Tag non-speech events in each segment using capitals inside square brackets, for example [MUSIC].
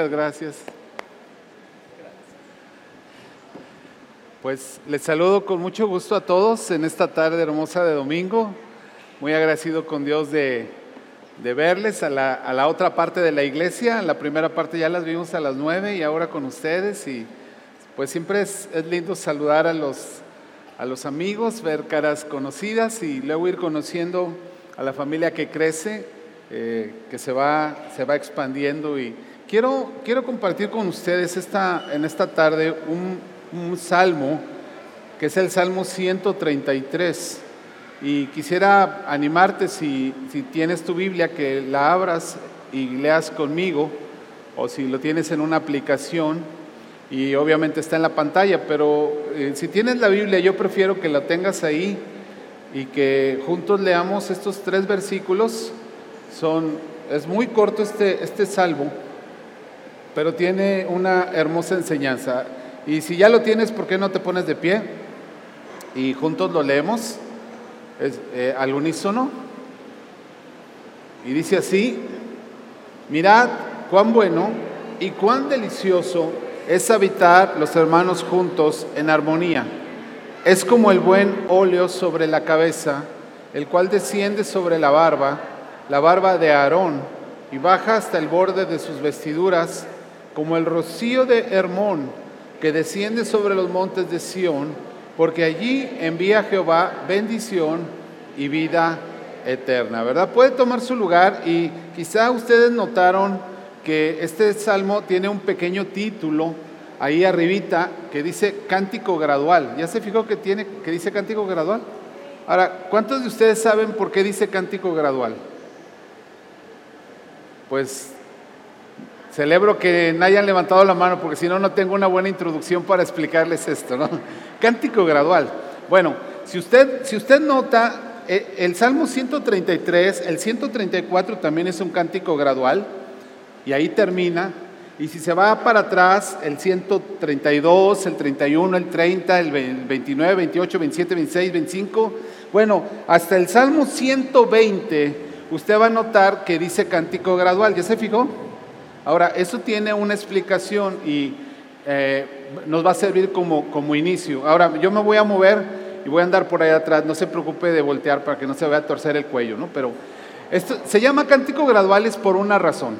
Muchas gracias. Pues les saludo con mucho gusto a todos en esta tarde hermosa de domingo. Muy agradecido con Dios de, verles a la, a la, otra parte de la iglesia. La primera parte ya las vimos a las nueve y ahora con ustedes. Y pues siempre es, es lindo saludar a los, a los amigos, ver caras conocidas y luego ir conociendo a la familia que crece, eh, que se va, se va expandiendo. Y quiero, quiero compartir con ustedes esta, en esta tarde un, salmo, que es el Salmo 133. Y quisiera animarte, si, si tienes tu Biblia, que la abras y leas conmigo, o si lo tienes en una aplicación, y obviamente está en la pantalla, pero eh, si tienes la Biblia, yo prefiero que la tengas ahí y que juntos leamos estos tres versículos. Son, es muy corto este, este salmo, pero tiene una hermosa enseñanza. Y si ya lo tienes, ¿por qué no te pones de pie? Y juntos lo leemos eh, al unísono. Y dice así, mirad cuán bueno y cuán delicioso es habitar los hermanos juntos en armonía. Es como el buen óleo sobre la cabeza, el cual desciende sobre la barba, la barba de Aarón, y baja hasta el borde de sus vestiduras, como el rocío de Hermón, que desciende sobre los montes de Sión, porque allí envía Jehová bendición y vida eterna, ¿verdad? Puede tomar su lugar y quizá ustedes notaron que este salmo tiene un pequeño título ahí arribita que dice cántico gradual. ¿Ya se fijó que tiene que dice cántico gradual? Ahora, ¿cuántos de ustedes saben por qué dice cántico gradual? Pues celebro que no hayan levantado la mano porque si no no tengo una buena introducción para explicarles esto, ¿no? [LAUGHS] Cántico gradual. Bueno, si usted si usted nota eh, el Salmo 133, el 134 también es un cántico gradual y ahí termina y si se va para atrás, el 132, el 31, el 30, el 29, 28, 27, 26, 25, bueno, hasta el Salmo 120, usted va a notar que dice cántico gradual. ¿Ya se fijó? Ahora, eso tiene una explicación y eh, nos va a servir como, como inicio. Ahora, yo me voy a mover y voy a andar por ahí atrás. No se preocupe de voltear para que no se vaya a torcer el cuello, ¿no? Pero esto se llama cántico graduales por una razón.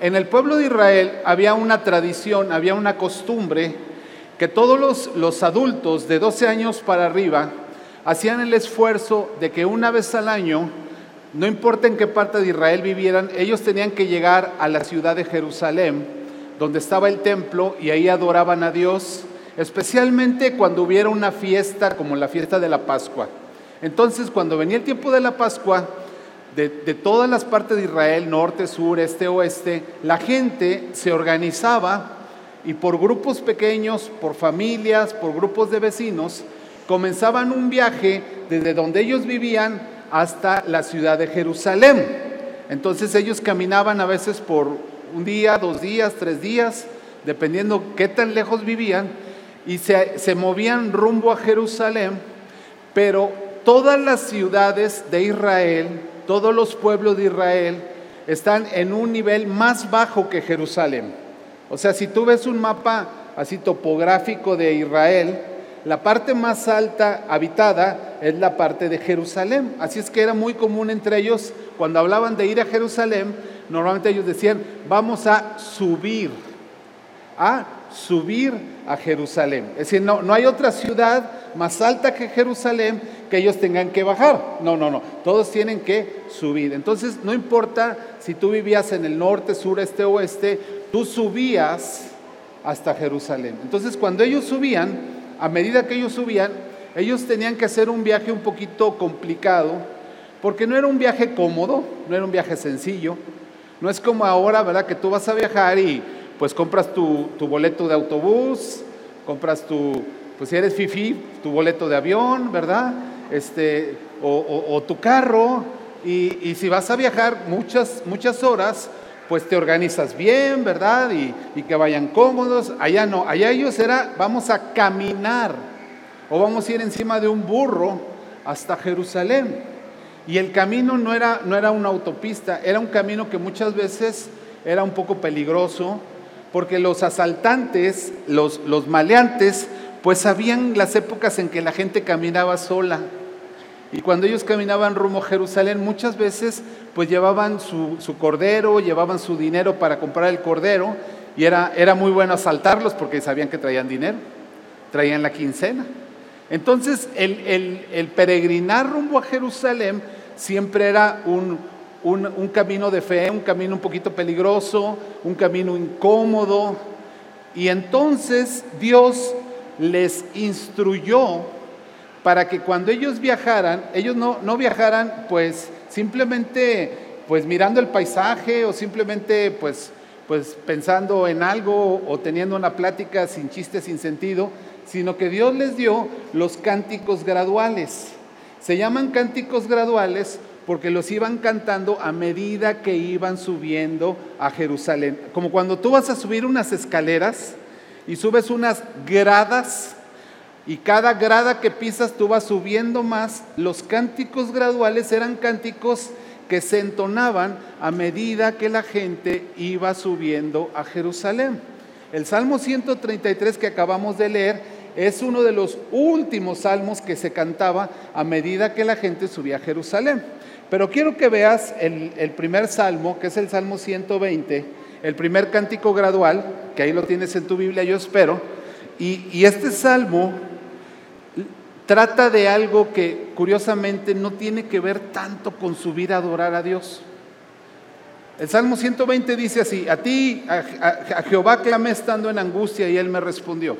En el pueblo de Israel había una tradición, había una costumbre que todos los, adultos de 12 años para arriba hacían el esfuerzo de que una vez al año, no importa en qué parte de Israel vivieran, ellos tenían que llegar a la ciudad de Jerusalén, donde estaba el templo, y ahí adoraban a Dios, especialmente cuando hubiera una fiesta como la fiesta de la Pascua. Entonces, cuando venía el tiempo de la Pascua, de, todas las partes de Israel, norte, sur, este, oeste, la gente se organizaba y por grupos pequeños, por familias, por grupos de vecinos, comenzaban un viaje desde donde ellos vivían hasta la ciudad de Jerusalén. Entonces ellos caminaban a veces por un día, dos días, tres días, dependiendo qué tan lejos vivían, y se, se movían rumbo a Jerusalén, pero todas las ciudades de Israel todos los pueblos de Israel están en un nivel más bajo que Jerusalén. O sea, si tú ves un mapa así topográfico de Israel, la parte más alta habitada es la parte de Jerusalén. Así es que era muy común entre ellos, cuando hablaban de ir a Jerusalén, normalmente ellos decían, vamos a subir, a subir a Jerusalén. Es decir, no, no hay otra ciudad más alta que Jerusalén que ellos tengan que bajar. No, no, no. Todos tienen que subir. Entonces, no importa si tú vivías en el norte, sur, este, oeste, tú subías hasta Jerusalén. Entonces, cuando ellos subían, a medida que ellos subían, ellos tenían que hacer un viaje un poquito complicado, porque no era un viaje cómodo, no era un viaje sencillo. No es como ahora, ¿verdad? Que tú vas a viajar y pues compras tu, tu boleto de autobús, compras tu, pues si eres fifi, tu boleto de avión, ¿verdad? Este, o, tu carro, y, si vas a viajar muchas, muchas horas, pues te organizas bien, ¿verdad? Y, que vayan cómodos. Allá no, allá ellos era, vamos a caminar, o vamos a ir encima de un burro hasta Jerusalén. Y el camino no era, no era una autopista, era un camino que muchas veces era un poco peligroso, porque los asaltantes, los, los maleantes, pues sabían las épocas en que la gente caminaba sola. Y cuando ellos caminaban rumbo a Jerusalén, muchas veces pues llevaban su, cordero, llevaban su dinero para comprar el cordero, y era, era muy bueno asaltarlos porque sabían que traían dinero, traían la quincena. Entonces el, el, el peregrinar rumbo a Jerusalén siempre era un, un, un camino de fe, un camino un poquito peligroso, un camino incómodo. Y entonces Dios les instruyó para que cuando ellos viajaran, ellos no, no viajaran pues simplemente pues mirando el paisaje o simplemente pues, pues pensando en algo o teniendo una plática sin chiste, sin sentido, sino que Dios les dio los cánticos graduales. Se llaman cánticos graduales porque los iban cantando a medida que iban subiendo a Jerusalén. Como cuando tú vas a subir unas escaleras y subes unas gradas y cada grada que pisas tú vas subiendo más, los cánticos graduales eran cánticos que se entonaban a medida que la gente iba subiendo a Jerusalén. El Salmo 133 que acabamos de leer es uno de los últimos salmos que se cantaba a medida que la gente subía a Jerusalén. Pero quiero que veas el, primer salmo, que es el Salmo 120, el primer cántico gradual, que ahí lo tienes en tu Biblia, yo espero. Y este salmo trata de algo que curiosamente no tiene que ver tanto con subir a adorar a Dios. El Salmo 120 dice así, a ti, a, Jehová clamé estando en angustia y él me respondió.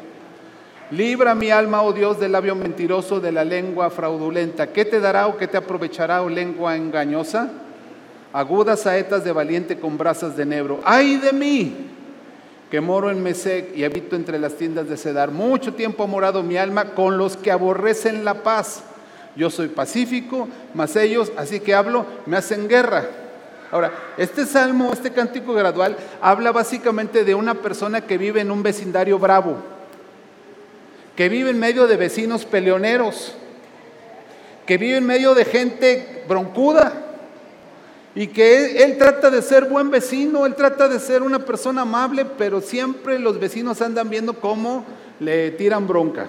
Libra mi alma, oh Dios, del labio mentiroso, de la lengua fraudulenta. ¿Qué te dará o qué te aprovechará, oh lengua engañosa? Agudas saetas de valiente con brasas de nebro. ¡Ay de mí! Que moro en Mesec y habito entre las tiendas de Cedar. Mucho tiempo ha morado mi alma con los que aborrecen la paz. Yo soy pacífico, mas ellos, así que hablo, me hacen guerra. Ahora, este salmo, este cántico gradual, habla básicamente de una persona que vive en un vecindario bravo que vive en medio de vecinos peleoneros, que vive en medio de gente broncuda y que él, trata de ser buen vecino, él trata de ser una persona amable, pero siempre los vecinos andan viendo cómo le tiran bronca.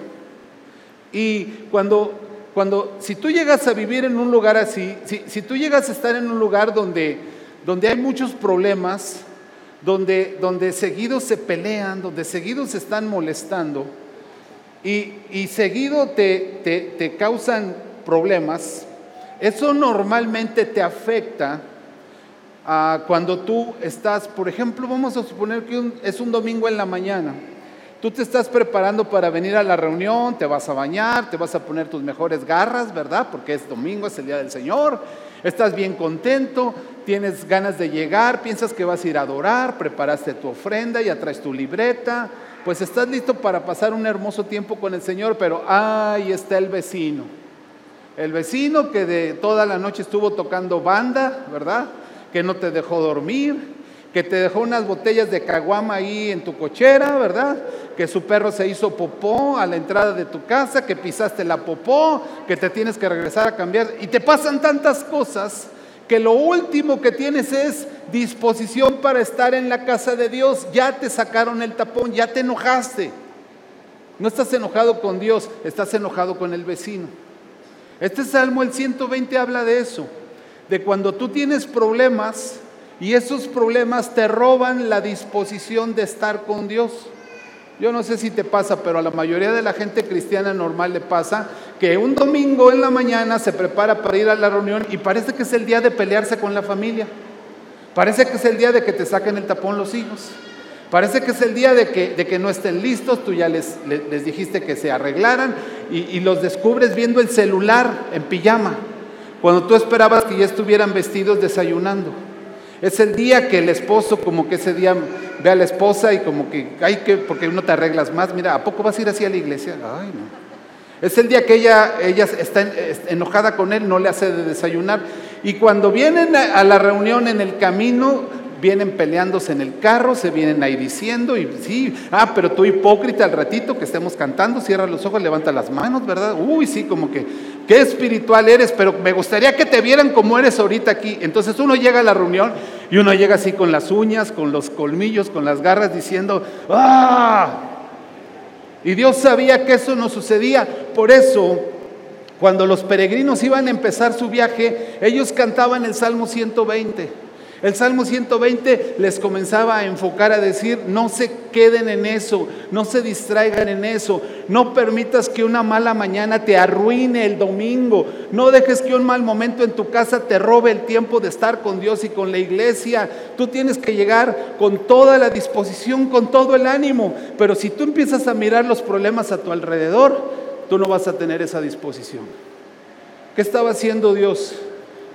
Y cuando, cuando si tú llegas a vivir en un lugar así, si, si tú llegas a estar en un lugar donde, donde hay muchos problemas, donde, donde seguidos se pelean, donde seguidos se están molestando, y, y seguido te, te, te, causan problemas, eso normalmente te afecta cuando tú estás, por ejemplo, vamos a suponer que es un domingo en la mañana. Tú te estás preparando para venir a la reunión, te vas a bañar, te vas a poner tus mejores garras, ¿verdad? Porque es domingo, es el día del Señor. Estás bien contento, tienes ganas de llegar, piensas que vas a ir a adorar, preparaste tu ofrenda, ya traes tu libreta, pues estás listo para pasar un hermoso tiempo con el Señor, pero ahí está el vecino. El vecino que de toda la noche estuvo tocando banda, ¿verdad? Que no te dejó dormir, que te dejó unas botellas de caguama ahí en tu cochera, ¿verdad? Que su perro se hizo popó a la entrada de tu casa, que pisaste la popó, que te tienes que regresar a cambiar. Y te pasan tantas cosas que lo último que tienes es disposición para estar en la casa de Dios. Ya te sacaron el tapón, ya te enojaste. No estás enojado con Dios, estás enojado con el vecino. Este salmo, el 120, habla de eso, de cuando tú tienes problemas y esos problemas te roban la disposición de estar con Dios. Yo no sé si te pasa, pero a la mayoría de la gente cristiana normal le pasa que un domingo en la mañana se prepara para ir a la reunión y parece que es el día de pelearse con la familia. Parece que es el día de que te saquen el tapón los hijos. Parece que es el día de que, de que no estén listos, tú ya les, les, dijiste que se arreglaran y los descubres viendo el celular en pijama, cuando tú esperabas que ya estuvieran vestidos desayunando. Es el día que el esposo como que ese día ve a la esposa y como que, hay que, porque no te arreglas más, mira, ¿a poco vas a ir así a la iglesia? Ay, no. Es el día que ella, ella está enojada con él, no le hace de desayunar. Y cuando vienen a la reunión en el camino, vienen peleándose en el carro, se vienen ahí diciendo, y sí, ah, pero tú hipócrita al ratito que estemos cantando, cierra los ojos, levanta las manos, ¿verdad? Uy, sí, como que, qué espiritual eres, pero me gustaría que te vieran como eres ahorita aquí. Entonces uno llega a la reunión Y uno llega así con las uñas, con los colmillos, con las garras, diciendo, ¡ah! Y Dios sabía que eso no sucedía. Por eso, cuando los peregrinos iban a empezar su viaje, ellos cantaban el Salmo 120. El Salmo 120 les comenzaba a enfocar a decir, no se queden en eso, no se distraigan en eso, no permitas que una mala mañana te arruine el domingo, no dejes que un mal momento en tu casa te robe el tiempo de estar con Dios y con la iglesia. Tú tienes que llegar con toda la disposición, con todo el ánimo, pero si tú empiezas a mirar los problemas a tu alrededor, tú no vas a tener esa disposición. ¿Qué estaba haciendo Dios?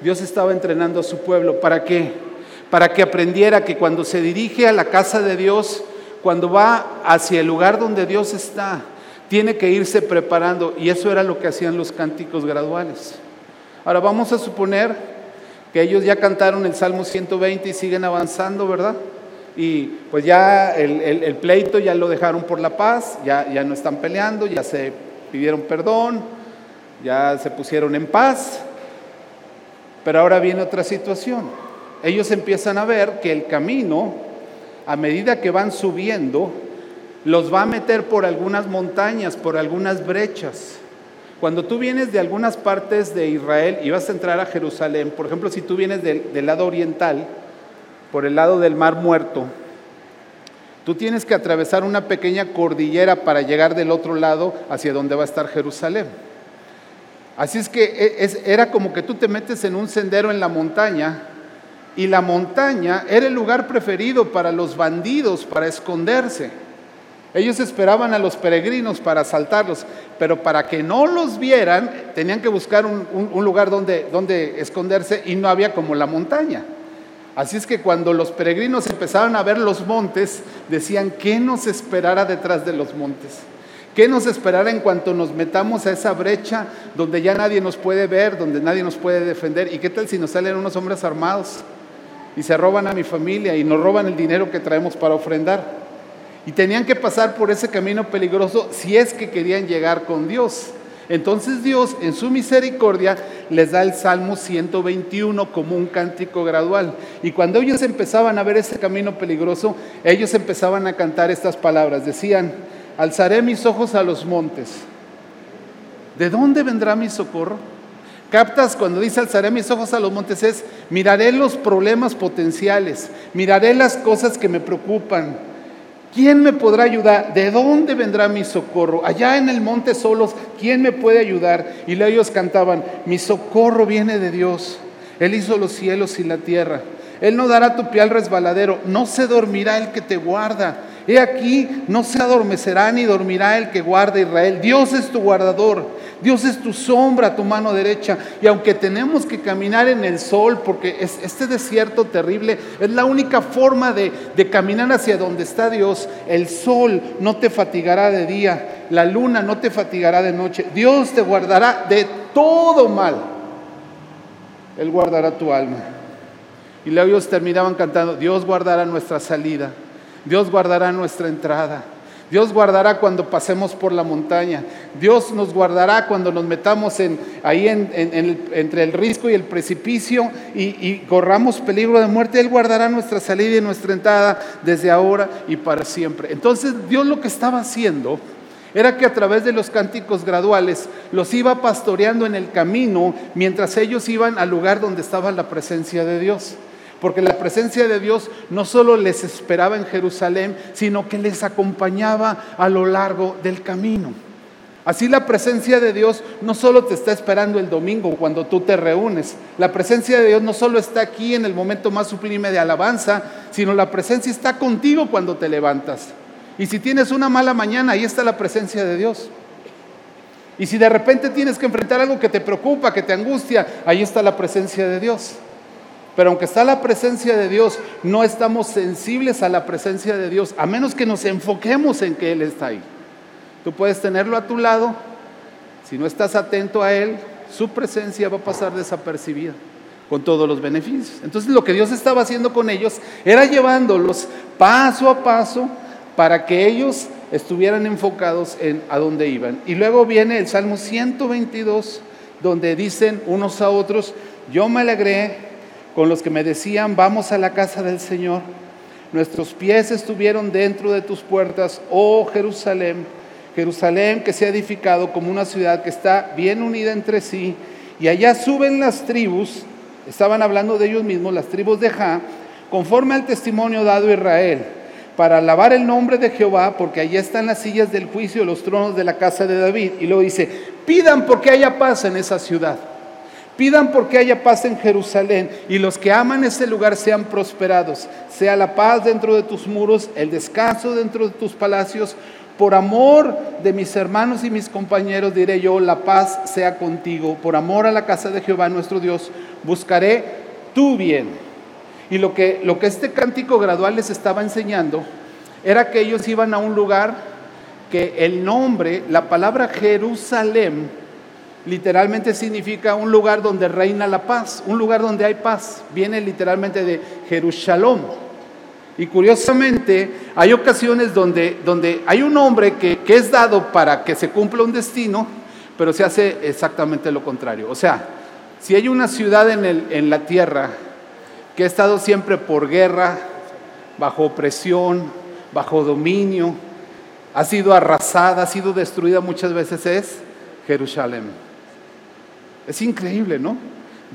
Dios estaba entrenando a su pueblo. ¿Para qué? Para que aprendiera que cuando se dirige a la casa de Dios, cuando va hacia el lugar donde Dios está, tiene que irse preparando. Y eso era lo que hacían los cánticos graduales. Ahora vamos a suponer que ellos ya cantaron el Salmo 120 y siguen avanzando, ¿verdad? Y pues ya el, pleito ya lo dejaron por la paz, ya, ya no están peleando, ya se pidieron perdón, ya se pusieron en paz. Pero ahora viene otra situación ellos empiezan a ver que el camino, a medida que van subiendo, los va a meter por algunas montañas, por algunas brechas. Cuando tú vienes de algunas partes de Israel y vas a entrar a Jerusalén, por ejemplo, si tú vienes del, lado oriental, por el lado del Mar Muerto, tú tienes que atravesar una pequeña cordillera para llegar del otro lado hacia donde va a estar Jerusalén. Así es que e, era como que tú te metes en un sendero en la montaña y la montaña era el lugar preferido para los bandidos, para esconderse. Ellos esperaban a los peregrinos para asaltarlos, pero para que no los vieran tenían que buscar un, lugar donde, donde esconderse y no había como la montaña. Así es que cuando los peregrinos empezaban a ver los montes, decían, ¿qué nos esperará detrás de los montes? ¿Qué nos esperará en cuanto nos metamos a esa brecha donde ya nadie nos puede ver, donde nadie nos puede defender? ¿Y qué tal si nos salen unos hombres armados? Y se roban a mi familia y nos roban el dinero que traemos para ofrendar. Y tenían que pasar por ese camino peligroso si es que querían llegar con Dios. Entonces Dios en su misericordia les da el Salmo 121 como un cántico gradual. Y cuando ellos empezaban a ver ese camino peligroso, ellos empezaban a cantar estas palabras. Decían, alzaré mis ojos a los montes. ¿De dónde vendrá mi socorro? Captas cuando dice alzaré mis ojos a los montes es miraré los problemas potenciales, miraré las cosas que me preocupan. ¿Quién me podrá ayudar? ¿De dónde vendrá mi socorro? Allá en el monte solos, ¿quién me puede ayudar? Y ellos cantaban, mi socorro viene de Dios. Él hizo los cielos y la tierra. Él no dará tu pie al resbaladero, no se dormirá el que te guarda. He aquí, no se adormecerá ni dormirá el que guarda Israel. Dios es tu guardador. Dios es tu sombra, tu mano derecha. Y aunque tenemos que caminar en el sol, porque es, este desierto terrible es la única forma de, de caminar hacia donde está Dios, el sol no te fatigará de día, la luna no te fatigará de noche. Dios te guardará de todo mal. Él guardará tu alma. Y luego ellos terminaban cantando, Dios guardará nuestra salida, Dios guardará nuestra entrada. Dios guardará cuando pasemos por la montaña. Dios nos guardará cuando nos metamos en, ahí entre el risco y el precipicio y, y, corramos peligro de muerte. Él guardará nuestra salida y nuestra entrada desde ahora y para siempre. Entonces Dios lo que estaba haciendo era que a través de los cánticos graduales los iba pastoreando en el camino mientras ellos iban al lugar donde estaba la presencia de Dios porque la presencia de Dios no solo les esperaba en Jerusalén, sino que les acompañaba a lo largo del camino. Así la presencia de Dios no solo te está esperando el domingo cuando tú te reúnes, la presencia de Dios no solo está aquí en el momento más sublime de alabanza, sino la presencia está contigo cuando te levantas. Y si tienes una mala mañana, ahí está la presencia de Dios. Y si de repente tienes que enfrentar algo que te preocupa, que te angustia, ahí está la presencia de Dios. Pero aunque está la presencia de Dios, no estamos sensibles a la presencia de Dios, a menos que nos enfoquemos en que Él está ahí. Tú puedes tenerlo a tu lado, si no estás atento a Él, su presencia va a pasar desapercibida con todos los beneficios. Entonces lo que Dios estaba haciendo con ellos era llevándolos paso a paso para que ellos estuvieran enfocados en a dónde iban. Y luego viene el Salmo 122, donde dicen unos a otros, yo me alegré con los que me decían, vamos a la casa del Señor. Nuestros pies estuvieron dentro de tus puertas, oh Jerusalén, Jerusalén que se ha edificado como una ciudad que está bien unida entre sí, y allá suben las tribus, estaban hablando de ellos mismos, las tribus de Ja, conforme al testimonio dado a Israel, para alabar el nombre de Jehová, porque allá están las sillas del juicio, los tronos de la casa de David. Y luego dice, pidan porque haya paz en esa ciudad. Pidan porque haya paz en Jerusalén y los que aman ese lugar sean prosperados. Sea la paz dentro de tus muros, el descanso dentro de tus palacios. Por amor de mis hermanos y mis compañeros diré yo, la paz sea contigo. Por amor a la casa de Jehová nuestro Dios, buscaré tu bien. Y lo que, lo que este cántico gradual les estaba enseñando era que ellos iban a un lugar que el nombre, la palabra Jerusalén, literalmente significa un lugar donde reina la paz, un lugar donde hay paz. Viene literalmente de Jerusalén. Y curiosamente, hay ocasiones donde, donde hay un hombre que, que, es dado para que se cumpla un destino, pero se hace exactamente lo contrario. O sea, si hay una ciudad en, el, en la tierra que ha estado siempre por guerra, bajo opresión, bajo dominio, ha sido arrasada, ha sido destruida muchas veces, es Jerusalén. Es increíble, ¿no?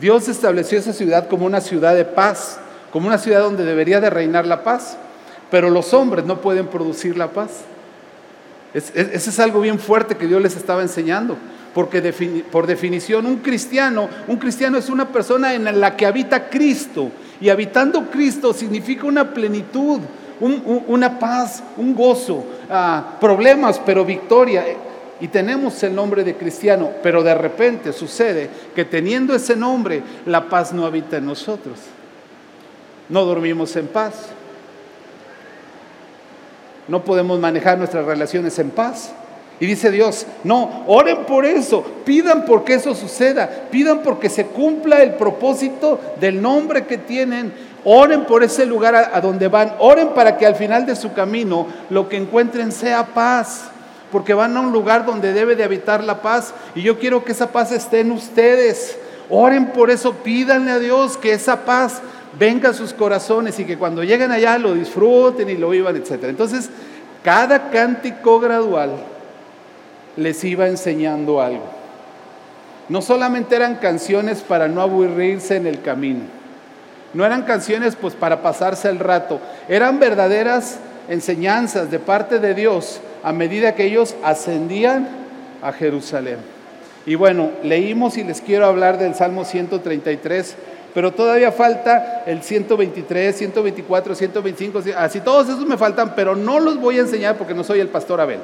Dios estableció esa ciudad como una ciudad de paz, como una ciudad donde debería de reinar la paz, pero los hombres no pueden producir la paz. Ese es, es, algo bien fuerte que Dios les estaba enseñando, porque por definición un cristiano, un cristiano es una persona en la que habita Cristo, y habitando Cristo significa una plenitud, una paz, un gozo, ah, problemas, pero victoria y tenemos el nombre de cristiano, pero de repente sucede que teniendo ese nombre, la paz no habita en nosotros. No dormimos en paz. No podemos manejar nuestras relaciones en paz. Y dice Dios, no, oren por eso, pidan porque eso suceda, pidan porque se cumpla el propósito del nombre que tienen, oren por ese lugar a, donde van, oren para que al final de su camino lo que encuentren sea paz porque van a un lugar donde debe de habitar la paz y yo quiero que esa paz esté en ustedes. Oren por eso, pídanle a Dios que esa paz venga a sus corazones y que cuando lleguen allá lo disfruten y lo vivan, etc. Entonces, cada cántico gradual les iba enseñando algo. No solamente eran canciones para no aburrirse en el camino, no eran canciones pues para pasarse el rato, eran verdaderas enseñanzas de parte de Dios a medida que ellos ascendían a Jerusalén. Y bueno, leímos y les quiero hablar del Salmo 133, pero todavía falta el 123, 124, 125, así todos esos me faltan, pero no los voy a enseñar porque no soy el pastor Abel.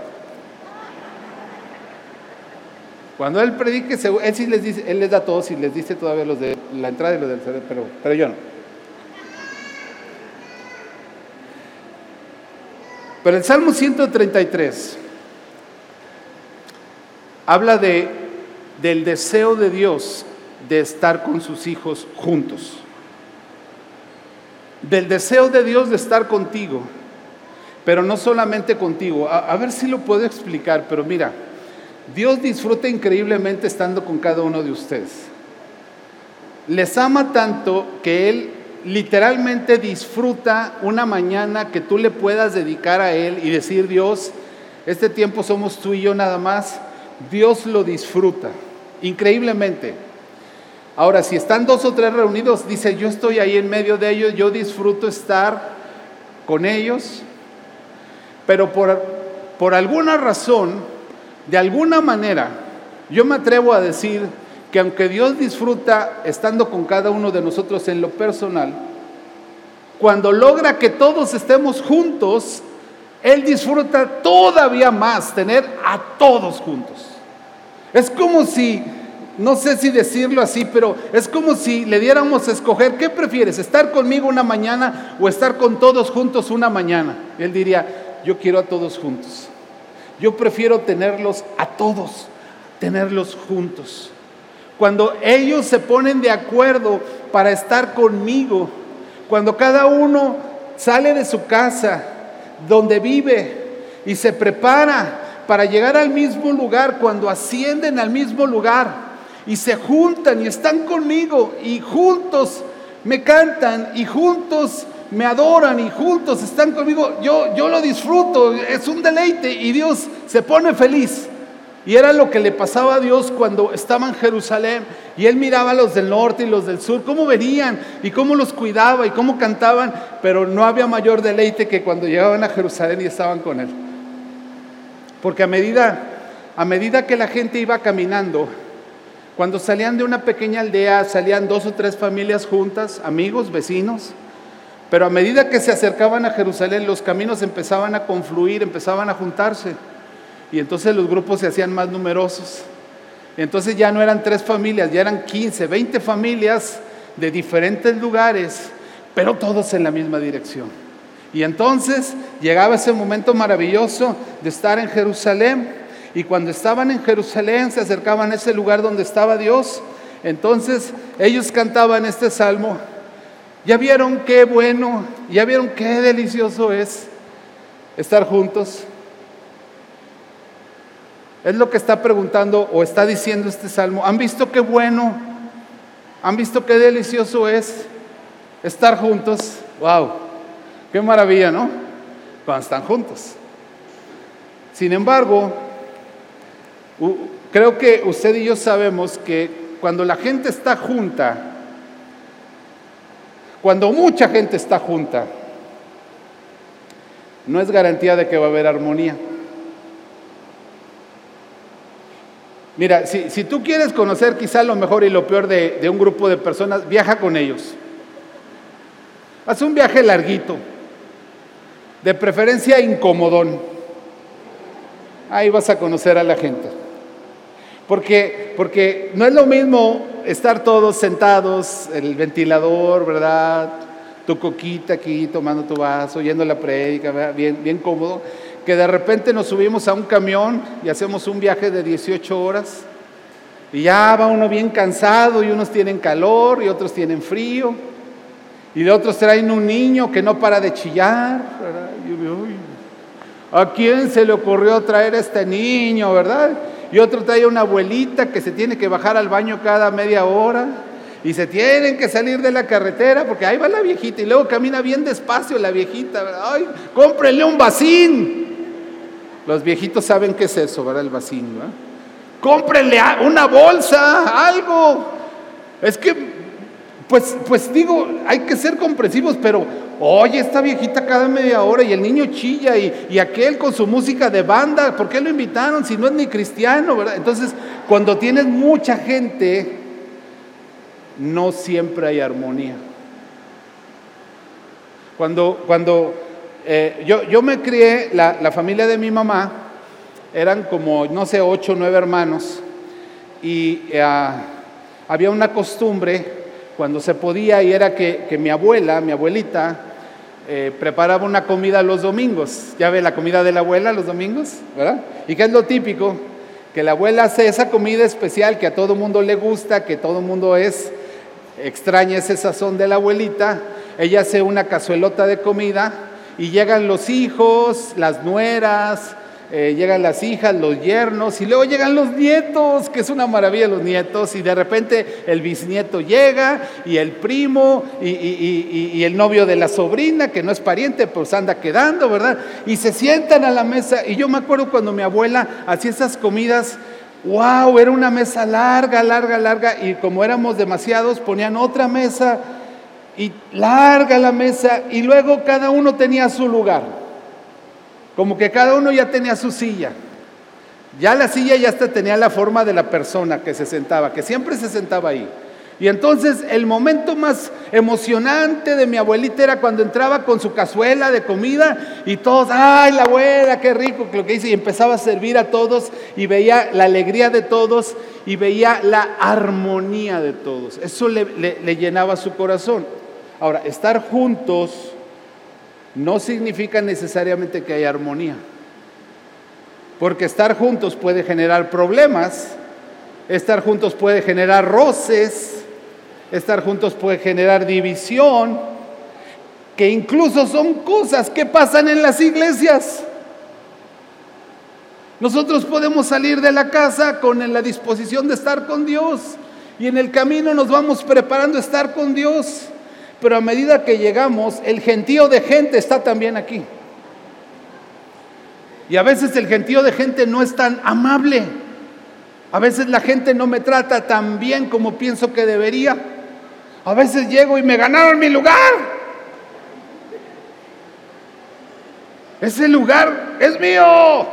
Cuando él predique, él sí les dice, él les da todos y les dice todavía los de la entrada y los del pero, pero yo no. Pero el Salmo 133 habla de, del deseo de Dios de estar con sus hijos juntos. Del deseo de Dios de estar contigo, pero no solamente contigo. A, a ver si lo puedo explicar, pero mira, Dios disfruta increíblemente estando con cada uno de ustedes. Les ama tanto que Él literalmente disfruta una mañana que tú le puedas dedicar a Él y decir, Dios, este tiempo somos tú y yo nada más. Dios lo disfruta, increíblemente. Ahora, si están dos o tres reunidos, dice, yo estoy ahí en medio de ellos, yo disfruto estar con ellos, pero por, por alguna razón, de alguna manera, yo me atrevo a decir que aunque Dios disfruta estando con cada uno de nosotros en lo personal, cuando logra que todos estemos juntos, Él disfruta todavía más tener a todos juntos. Es como si, no sé si decirlo así, pero es como si le diéramos a escoger, ¿qué prefieres? ¿Estar conmigo una mañana o estar con todos juntos una mañana? Él diría, yo quiero a todos juntos. Yo prefiero tenerlos a todos, tenerlos juntos. Cuando ellos se ponen de acuerdo para estar conmigo, cuando cada uno sale de su casa, donde vive, y se prepara para llegar al mismo lugar, cuando ascienden al mismo lugar, y se juntan y están conmigo, y juntos me cantan y juntos me adoran y juntos están conmigo, yo, yo lo disfruto, es un deleite y Dios se pone feliz. Y era lo que le pasaba a Dios cuando estaba en Jerusalén y él miraba a los del norte y los del sur, cómo venían y cómo los cuidaba y cómo cantaban, pero no había mayor deleite que cuando llegaban a Jerusalén y estaban con él. Porque a medida, a medida que la gente iba caminando, cuando salían de una pequeña aldea, salían dos o tres familias juntas, amigos, vecinos, pero a medida que se acercaban a Jerusalén, los caminos empezaban a confluir, empezaban a juntarse. Y entonces los grupos se hacían más numerosos. Entonces ya no eran tres familias, ya eran 15, 20 familias de diferentes lugares, pero todos en la misma dirección. Y entonces llegaba ese momento maravilloso de estar en Jerusalén. Y cuando estaban en Jerusalén se acercaban a ese lugar donde estaba Dios. Entonces ellos cantaban este salmo ¿Ya vieron qué bueno? ¿Ya vieron qué delicioso es estar juntos? Es lo que está preguntando o está diciendo este salmo. ¿Han visto qué bueno? ¿Han visto qué delicioso es estar juntos? ¡Wow! ¡Qué maravilla, ¿no? Cuando están juntos. Sin embargo, creo que usted y yo sabemos que cuando la gente está junta, cuando mucha gente está junta, no es garantía de que va a haber armonía. Mira, si, tú quieres conocer quizá lo mejor y lo peor de, un grupo de personas, viaja con ellos. Haz un viaje larguito, de preferencia incomodón. Ahí vas a conocer a la gente. Porque, porque no es lo mismo estar todos sentados, el ventilador, ¿verdad? Tu coquita aquí, tomando tu vaso, oyendo la prédica, Bien, bien cómodo, que de repente nos subimos a un camión y hacemos un viaje de 18 horas y ya va uno bien cansado y unos tienen calor y otros tienen frío y de otros traen un niño que no para de chillar, ¿verdad? ¿A quién se le ocurrió traer a este niño, verdad? y otro trae una abuelita que se tiene que bajar al baño cada media hora y se tienen que salir de la carretera porque ahí va la viejita y luego camina bien despacio la viejita. Ay, cómprenle un vacín. Los viejitos saben qué es eso, ¿verdad? El vacín, ¿verdad? Cómprenle una bolsa, algo. Es que, pues, pues digo, hay que ser comprensivos, pero Oye, esta viejita cada media hora y el niño chilla y, aquel con su música de banda, ¿por qué lo invitaron si no es ni cristiano, verdad? Entonces, cuando tienes mucha gente, no siempre hay armonía. Cuando, cuando eh, yo, yo, me crié, la, familia de mi mamá, eran como, no sé, ocho o nueve hermanos, y eh, había una costumbre cuando se podía y era que, que mi abuela, mi abuelita, eh, preparaba una comida los domingos. Ya ve la comida de la abuela los domingos, ¿verdad? ¿Y qué es lo típico? Que la abuela hace esa comida especial que a todo mundo le gusta, que todo mundo es, extraña ese sazón de la abuelita. Ella hace una cazuelota de comida y llegan los hijos, las nueras, eh, llegan las hijas, los yernos y luego llegan los nietos, que es una maravilla los nietos, y de repente el bisnieto llega y el primo y, el novio de la sobrina, que no es pariente, pues anda quedando, ¿verdad? Y se sientan a la mesa. Y yo me acuerdo cuando mi abuela hacía esas comidas, wow, era una mesa larga, larga, larga, y como éramos demasiados, ponían otra mesa y larga la mesa, y luego cada uno tenía su lugar. Como que cada uno ya tenía su silla. Ya la silla ya hasta tenía la forma de la persona que se sentaba, que siempre se sentaba ahí. Y entonces el momento más emocionante de mi abuelita era cuando entraba con su cazuela de comida y todos, ay, la abuela, qué rico, lo que dice, y empezaba a servir a todos y veía la alegría de todos y veía la armonía de todos. Eso le llenaba su corazón. Ahora, estar juntos no significa necesariamente que haya armonía. Porque estar juntos puede generar problemas, estar juntos puede generar roces, estar juntos puede generar división, que incluso son cosas que pasan en las iglesias. Nosotros podemos salir de la casa con la disposición de estar con Dios y en el camino nos vamos preparando a estar con Dios. Pero a medida que llegamos, el gentío de gente está también aquí. Y a veces el gentío de gente no es tan amable. A veces la gente no me trata tan bien como pienso que debería. A veces llego y me ganaron mi lugar. Ese lugar es mío.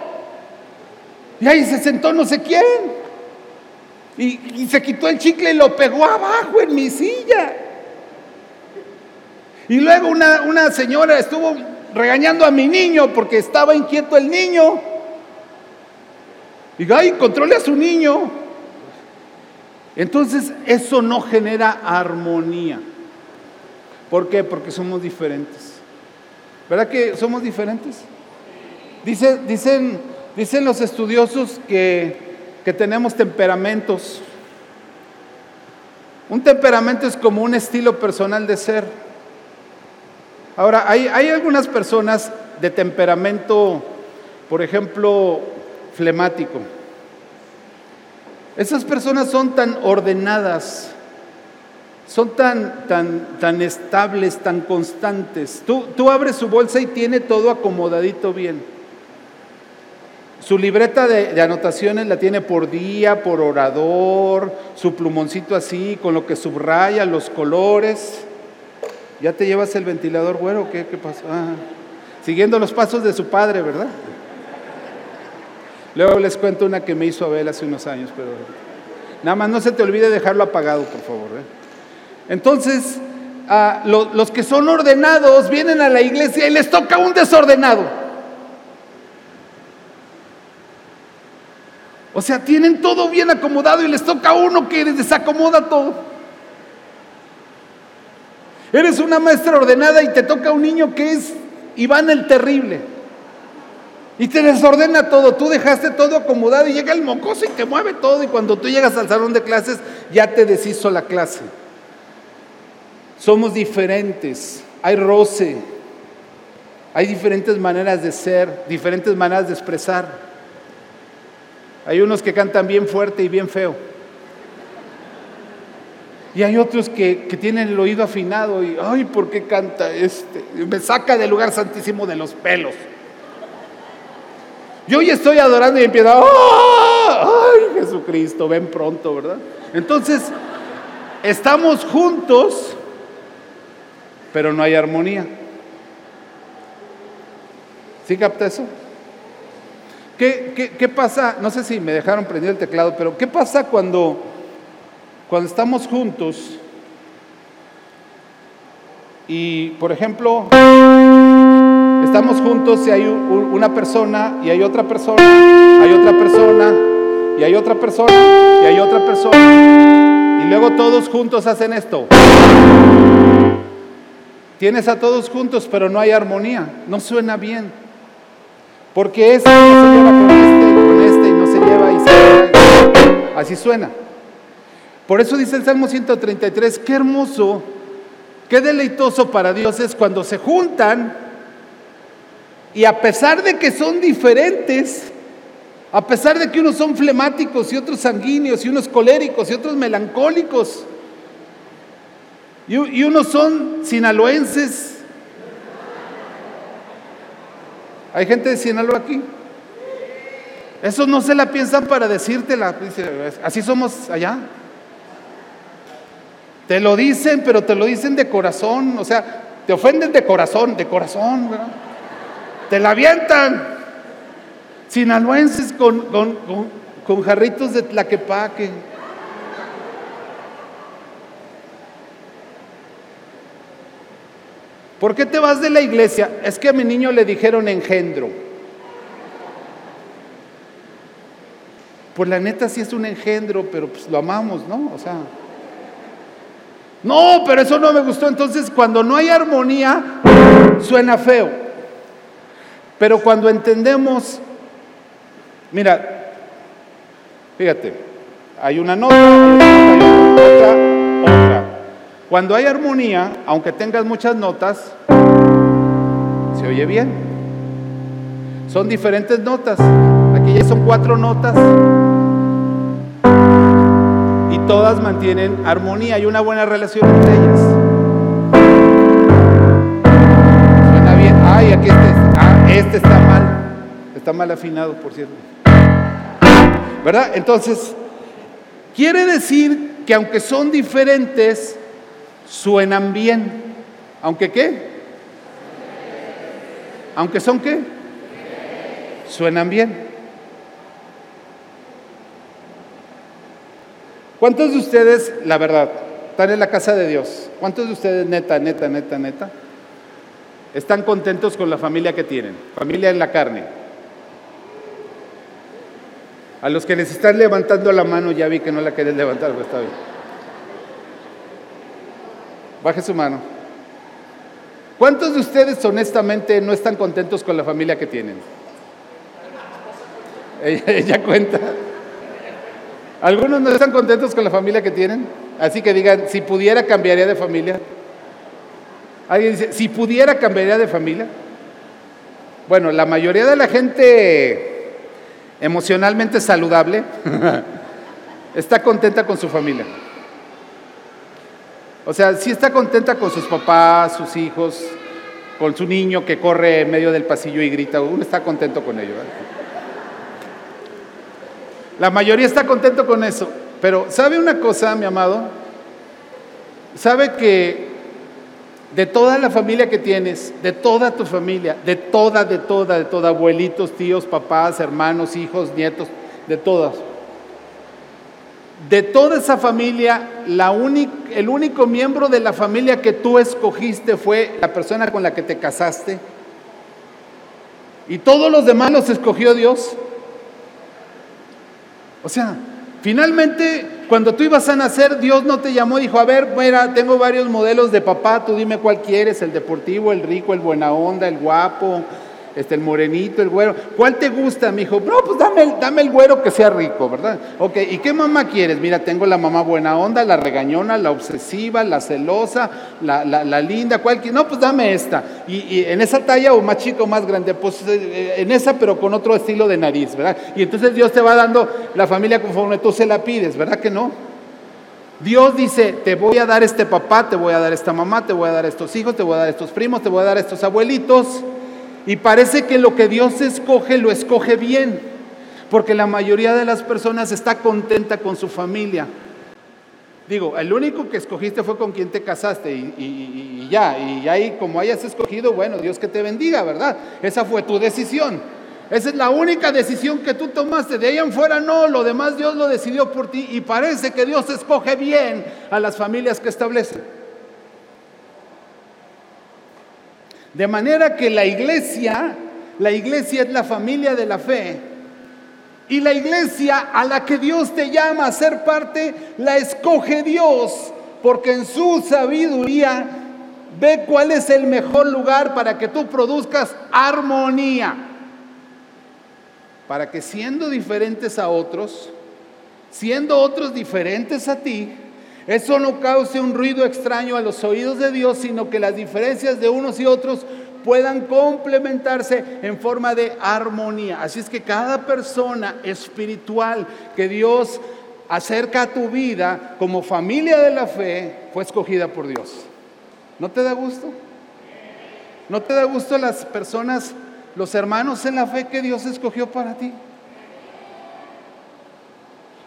Y ahí se sentó no sé quién. Y, se quitó el chicle y lo pegó abajo en mi silla. Y luego una, una señora estuvo regañando a mi niño porque estaba inquieto el niño. Y ay, controle a su niño. Entonces eso no genera armonía. ¿Por qué? Porque somos diferentes. ¿Verdad que somos diferentes? dicen, dicen los estudiosos que, que tenemos temperamentos. Un temperamento es como un estilo personal de ser. Ahora, hay, algunas personas de temperamento, por ejemplo, flemático. Esas personas son tan ordenadas, son tan, tan, tan estables, tan constantes. Tú, tú abres su bolsa y tiene todo acomodadito bien. Su libreta de, de, anotaciones la tiene por día, por orador, su plumoncito así, con lo que subraya, los colores. ¿Ya te llevas el ventilador, güero? ¿Qué, qué pasó? Ah, siguiendo los pasos de su padre, ¿verdad? Luego les cuento una que me hizo Abel hace unos años, pero nada más no se te olvide dejarlo apagado, por favor. ¿eh? Entonces, los que son ordenados vienen a la iglesia y les toca un desordenado. O sea, tienen todo bien acomodado y les toca uno que les desacomoda todo. Eres una maestra ordenada y te toca un niño que es Iván el Terrible. Y te desordena todo. Tú dejaste todo acomodado y llega el mocoso y te mueve todo. Y cuando tú llegas al salón de clases, ya te deshizo la clase. Somos diferentes, hay roce, hay diferentes maneras de ser, diferentes maneras de expresar. Hay unos que cantan bien fuerte y bien feo. Y hay otros que, tienen el oído afinado y, ay, ¿por qué canta este? Me saca del lugar santísimo de los pelos. Yo hoy estoy adorando y empiezo, ¡ay, Jesucristo, ven pronto, ¿verdad? Entonces, estamos juntos pero no hay armonía. ¿Sí capta eso? ¿Qué, pasa? No sé si me dejaron prender el teclado, pero ¿qué pasa cuando, cuando estamos juntos y, por ejemplo, estamos juntos y hay una persona y hay otra persona, hay otra persona y hay otra persona y hay otra persona y luego todos juntos hacen esto? Tienes a todos juntos, pero no hay armonía, no suena bien. Porque este no se lleva con este, con este y no se lleva y se Así suena. Por eso dice el Salmo 133, qué hermoso, qué deleitoso para Dios es cuando se juntan y a pesar de que son diferentes, a pesar de que unos son flemáticos y otros sanguíneos y unos coléricos y otros melancólicos, y, unos son sinaloenses. ¿Hay gente de Sinaloa aquí? Esos no se la piensan para decírtela. Así somos allá. Te lo dicen, pero te lo dicen de corazón. O sea, te ofenden de corazón, de corazón. Te la avientan. Sinaloenses con, con, con jarritos de tlaquepaque. ¿Por qué te vas de la iglesia? Es que a mi niño le dijeron engendro. Pues la neta sí es un engendro, pero pues lo amamos, ¿no? O sea, no, pero eso no me gustó. Entonces, cuando no hay armonía, suena feo. Pero cuando entendemos, mira, fíjate, hay una nota, hay otra, cuando hay armonía, aunque tengas muchas notas, se oye bien. Son diferentes notas. Aquí ya son cuatro notas todas mantienen armonía y una buena relación entre ellas. Suena bien. Ay, aquí este, ah, este está mal. Está mal afinado, por cierto. ¿Verdad? Entonces, quiere decir que aunque son diferentes, suenan bien. ¿Aunque qué? ¿Aunque son qué? Suenan bien. ¿Cuántos de ustedes, la verdad, están en la casa de Dios? ¿Cuántos de ustedes, neta, neta, neta, neta, están contentos con la familia que tienen? Familia en la carne. A los que les están levantando la mano, ya vi que no la quieren levantar, pues está bien. Baje su mano. ¿Cuántos de ustedes honestamente no están contentos con la familia que tienen? ella cuenta. Algunos no están contentos con la familia que tienen, así que digan, si pudiera cambiaría de familia. Alguien dice, si pudiera cambiaría de familia. Bueno, la mayoría de la gente emocionalmente saludable [LAUGHS] está contenta con su familia. O sea, si está contenta con sus papás, sus hijos, con su niño que corre en medio del pasillo y grita, uno está contento con ello. La mayoría está contento con eso. Pero ¿sabe una cosa, mi amado? ¿Sabe que de toda la familia que tienes, de toda tu familia, de toda, de toda, de toda, abuelitos, tíos, papás, hermanos, hijos, nietos, de todas, de toda esa familia, la el único miembro de la familia que tú escogiste fue la persona con la que te casaste. Y todos los demás los escogió Dios. O sea, finalmente, cuando tú ibas a nacer, Dios no te llamó y dijo, a ver, mira, tengo varios modelos de papá, tú dime cuál quieres, el deportivo, el rico, el buena onda, el guapo, este, el morenito, el güero. ¿Cuál te gusta? Me dijo, no, pues dame, dame el güero que sea rico, ¿verdad? Ok, ¿y qué mamá quieres? Mira, tengo la mamá buena onda, la regañona, la obsesiva, la celosa, la, la, linda, ¿cuál No, pues dame esta. Y, en esa talla o más chico o más grande, pues eh, eh, en esa, pero con otro estilo de nariz, ¿verdad? Y entonces Dios te va dando la familia conforme tú se la pides, ¿verdad que no? Dios dice, te voy a dar este papá, te voy a dar esta mamá, te voy a dar estos hijos, te voy a dar estos primos, te voy a dar estos abuelitos. Y parece que lo que Dios escoge lo escoge bien, porque la mayoría de las personas está contenta con su familia. Digo, el único que escogiste fue con quien te casaste y, ya, y ahí como hayas escogido, bueno, Dios que te bendiga, ¿verdad? Esa fue tu decisión. Esa es la única decisión que tú tomaste. De ahí en fuera no, lo demás Dios lo decidió por ti y parece que Dios escoge bien a las familias que establece. De manera que la iglesia, la iglesia es la familia de la fe. Y la iglesia a la que Dios te llama a ser parte, la escoge Dios, porque en su sabiduría ve cuál es el mejor lugar para que tú produzcas armonía. Para que siendo diferentes a otros, siendo otros diferentes a ti, eso no cause un ruido extraño a los oídos de Dios, sino que las diferencias de unos y otros puedan complementarse en forma de armonía. Así es que cada persona espiritual que Dios acerca a tu vida como familia de la fe fue escogida por Dios. ¿No te da gusto? ¿No te da gusto las personas, los hermanos en la fe que Dios escogió para ti?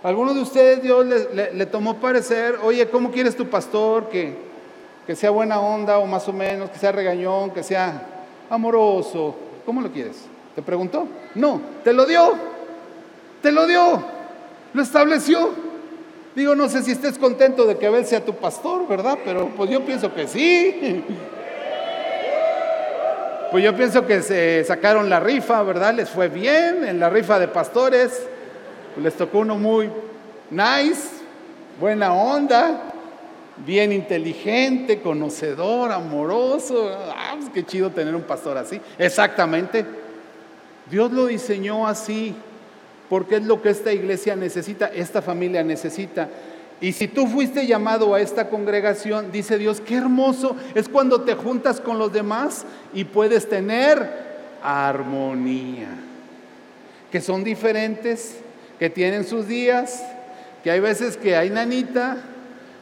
Algunos de ustedes Dios le, tomó parecer, oye, ¿cómo quieres tu pastor? Que, que sea buena onda o más o menos, que sea regañón, que sea amoroso. ¿Cómo lo quieres? ¿Te preguntó? No, te lo dio. Te lo dio. Lo estableció. Digo, no sé si estés contento de que Abel sea tu pastor, ¿verdad? Pero pues yo pienso que sí. [LAUGHS] Pues yo pienso que se sacaron la rifa, ¿verdad? Les fue bien en la rifa de pastores les tocó uno muy nice, buena onda, bien inteligente, conocedor, amoroso. Ah, pues qué chido tener un pastor así. Exactamente. Dios lo diseñó así porque es lo que esta iglesia necesita, esta familia necesita. Y si tú fuiste llamado a esta congregación, dice Dios, qué hermoso es cuando te juntas con los demás y puedes tener armonía. Que son diferentes, que tienen sus días, que hay veces que hay nanita,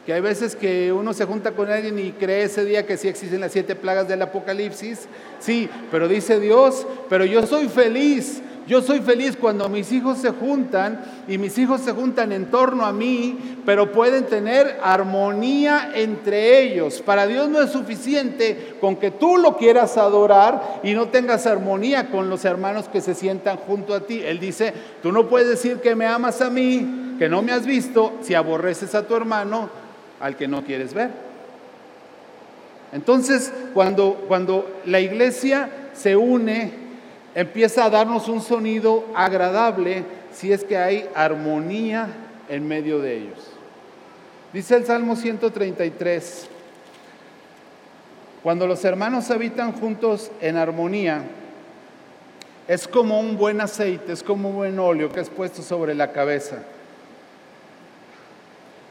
que hay veces que uno se junta con alguien y cree ese día que sí existen las siete plagas del Apocalipsis. Sí, pero dice Dios, pero yo soy feliz. Yo soy feliz cuando mis hijos se juntan y mis hijos se juntan en torno a mí, pero pueden tener armonía entre ellos. Para Dios no es suficiente con que tú lo quieras adorar y no tengas armonía con los hermanos que se sientan junto a ti. Él dice, tú no puedes decir que me amas a mí, que no me has visto, si aborreces a tu hermano al que no quieres ver. Entonces, cuando, cuando la iglesia se une, empieza a darnos un sonido agradable si es que hay armonía en medio de ellos. Dice el Salmo 133, cuando los hermanos habitan juntos en armonía, es como un buen aceite, es como un buen óleo que es puesto sobre la cabeza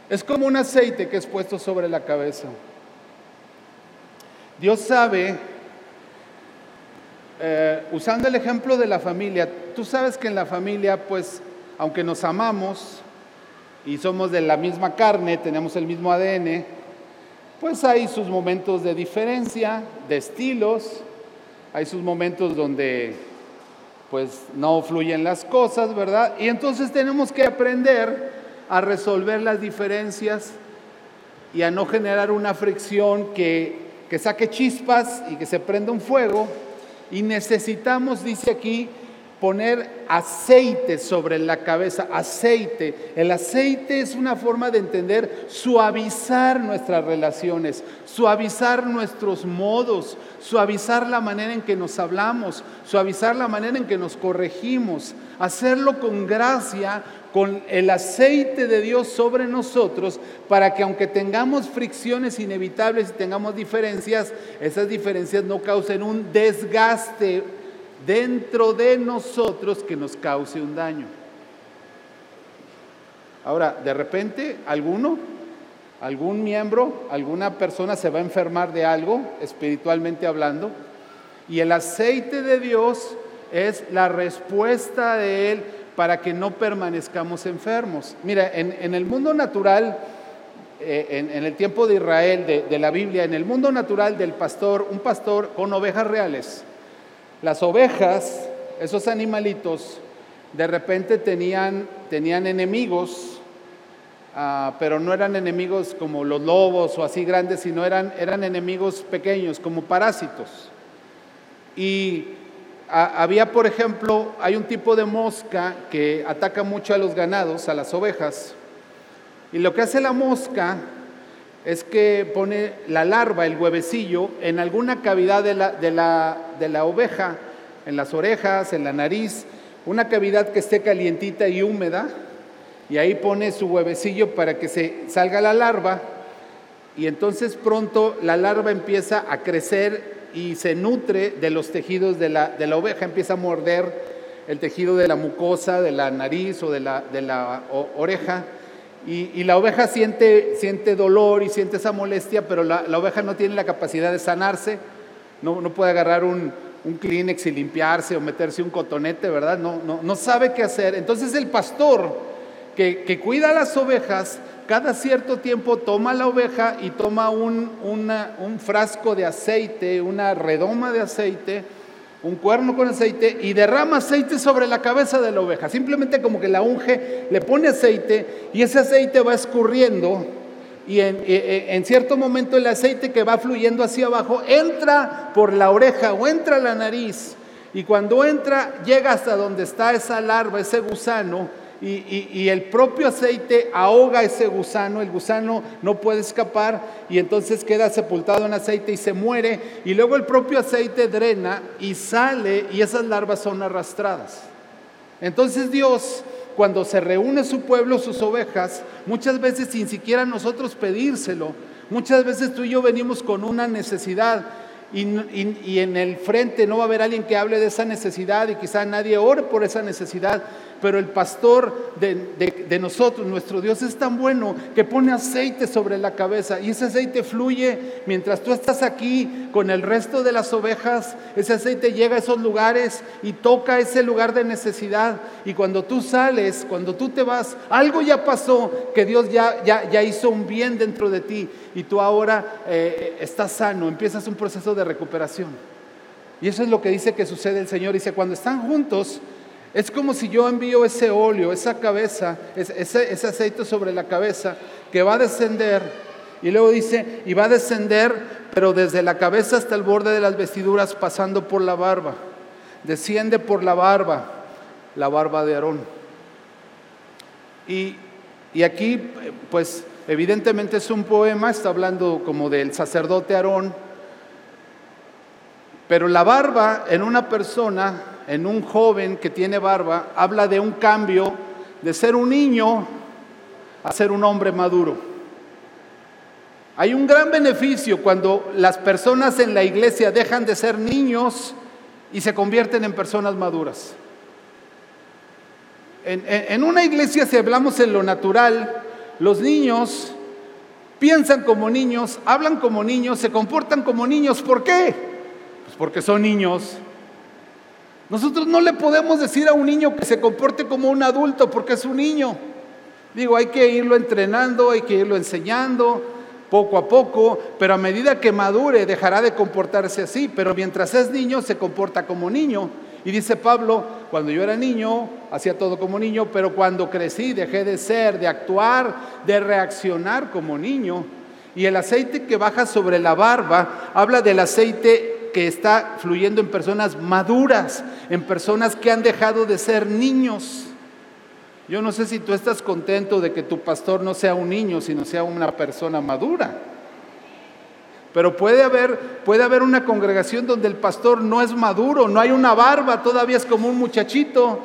es como un aceite que es puesto sobre la cabeza. Dios sabe, eh, usando el ejemplo de la familia, tú sabes que en la familia, pues, aunque nos amamos y somos de la misma carne, tenemos el mismo ADN, pues hay sus momentos de diferencia, de estilos, hay sus momentos donde pues no fluyen las cosas, ¿verdad? Y entonces tenemos que aprender a resolver las diferencias y a no generar una fricción que, que saque chispas y que se prenda un fuego. Y necesitamos, dice aquí, poner aceite sobre la cabeza, aceite. El aceite es una forma de entender suavizar nuestras relaciones, suavizar nuestros modos, suavizar la manera en que nos hablamos, suavizar la manera en que nos corregimos, hacerlo con gracia, con el aceite de Dios sobre nosotros, para que aunque tengamos fricciones inevitables y tengamos diferencias, esas diferencias no causen un desgaste dentro de nosotros que nos cause un daño. Ahora, de repente, alguno, algún miembro, alguna persona se va a enfermar de algo, espiritualmente hablando, y el aceite de Dios es la respuesta de Él para que no permanezcamos enfermos. Mira, en, el mundo natural, eh, en, el tiempo de Israel, de, la Biblia, en el mundo natural del pastor, un pastor con ovejas reales, las ovejas, esos animalitos, de repente tenían, tenían enemigos, ah, pero no eran enemigos como los lobos o así grandes, sino eran, eran enemigos pequeños, como parásitos. Y había, por ejemplo, hay un tipo de mosca que ataca mucho a los ganados, a las ovejas. Y lo que hace la mosca es que pone la larva, el huevecillo, en alguna cavidad de la, de la, de la oveja, en las orejas, en la nariz, una cavidad que esté calientita y húmeda, y ahí pone su huevecillo para que se salga la larva, y entonces pronto la larva empieza a crecer y se nutre de los tejidos de la, de la oveja, empieza a morder el tejido de la mucosa, de la nariz o de la, de la oreja. Y, la oveja siente, siente dolor y siente esa molestia, pero la, oveja no tiene la capacidad de sanarse, no, no puede agarrar un, un, Kleenex y limpiarse o meterse un cotonete, ¿verdad? No, no, no sabe qué hacer. Entonces el pastor que, que cuida las ovejas cada cierto tiempo toma la oveja y toma un, un, frasco de aceite, una redoma de aceite, un cuerno con aceite y derrama aceite sobre la cabeza de la oveja. Simplemente como que la unge, le pone aceite y ese aceite va escurriendo y en, en, cierto momento el aceite que va fluyendo hacia abajo entra por la oreja o entra la nariz y cuando entra llega hasta donde está esa larva, ese gusano y, el propio aceite ahoga ese gusano, el gusano no puede escapar y entonces queda sepultado en aceite y se muere y luego el propio aceite drena y sale y esas larvas son arrastradas. Entonces Dios, cuando se reúne su pueblo, sus ovejas, muchas veces sin siquiera nosotros pedírselo, muchas veces tú y yo venimos con una necesidad y, en el frente no va a haber alguien que hable de esa necesidad y quizá nadie ore por esa necesidad, pero el pastor de, nosotros, nuestro Dios es tan bueno que pone aceite sobre la cabeza y ese aceite fluye mientras tú estás aquí con el resto de las ovejas, ese aceite llega a esos lugares y toca ese lugar de necesidad y cuando tú sales, cuando tú te vas, algo ya pasó que Dios ya, ya, ya hizo un bien dentro de ti y tú ahora eh, estás sano, empiezas un proceso de recuperación. Y eso es lo que dice que sucede el Señor. Dice, cuando están juntos, es como si yo envío ese óleo, esa cabeza, ese, aceite sobre la cabeza que va a descender. Y luego dice, y va a descender, pero desde la cabeza hasta el borde de las vestiduras, pasando por la barba. Desciende por la barba, la barba de Aarón. Y aquí, pues, evidentemente es un poema, está hablando como del sacerdote Aarón. Pero la barba en una persona en un joven que tiene barba, habla de un cambio de ser un niño a ser un hombre maduro. Hay un gran beneficio cuando las personas en la iglesia dejan de ser niños y se convierten en personas maduras. En, una iglesia, si hablamos en lo natural, los niños piensan como niños, hablan como niños, se comportan como niños. ¿Por qué? Pues porque son niños. Nosotros no le podemos decir a un niño que se comporte como un adulto porque es un niño. Digo, hay que irlo entrenando, hay que irlo enseñando poco a poco, pero a medida que madure dejará de comportarse así, pero mientras es niño se comporta como niño. Y dice Pablo, cuando yo era niño, hacía todo como niño, pero cuando crecí dejé de ser, de actuar, de reaccionar como niño. Y el aceite que baja sobre la barba habla del aceite que está fluyendo en personas maduras, en personas que han dejado de ser niños. Yo no sé si tú estás contento de que tu pastor no sea un niño, sino sea una persona madura. Pero puede haber, puede haber una congregación donde el pastor no es maduro, no hay una barba, todavía es como un muchachito.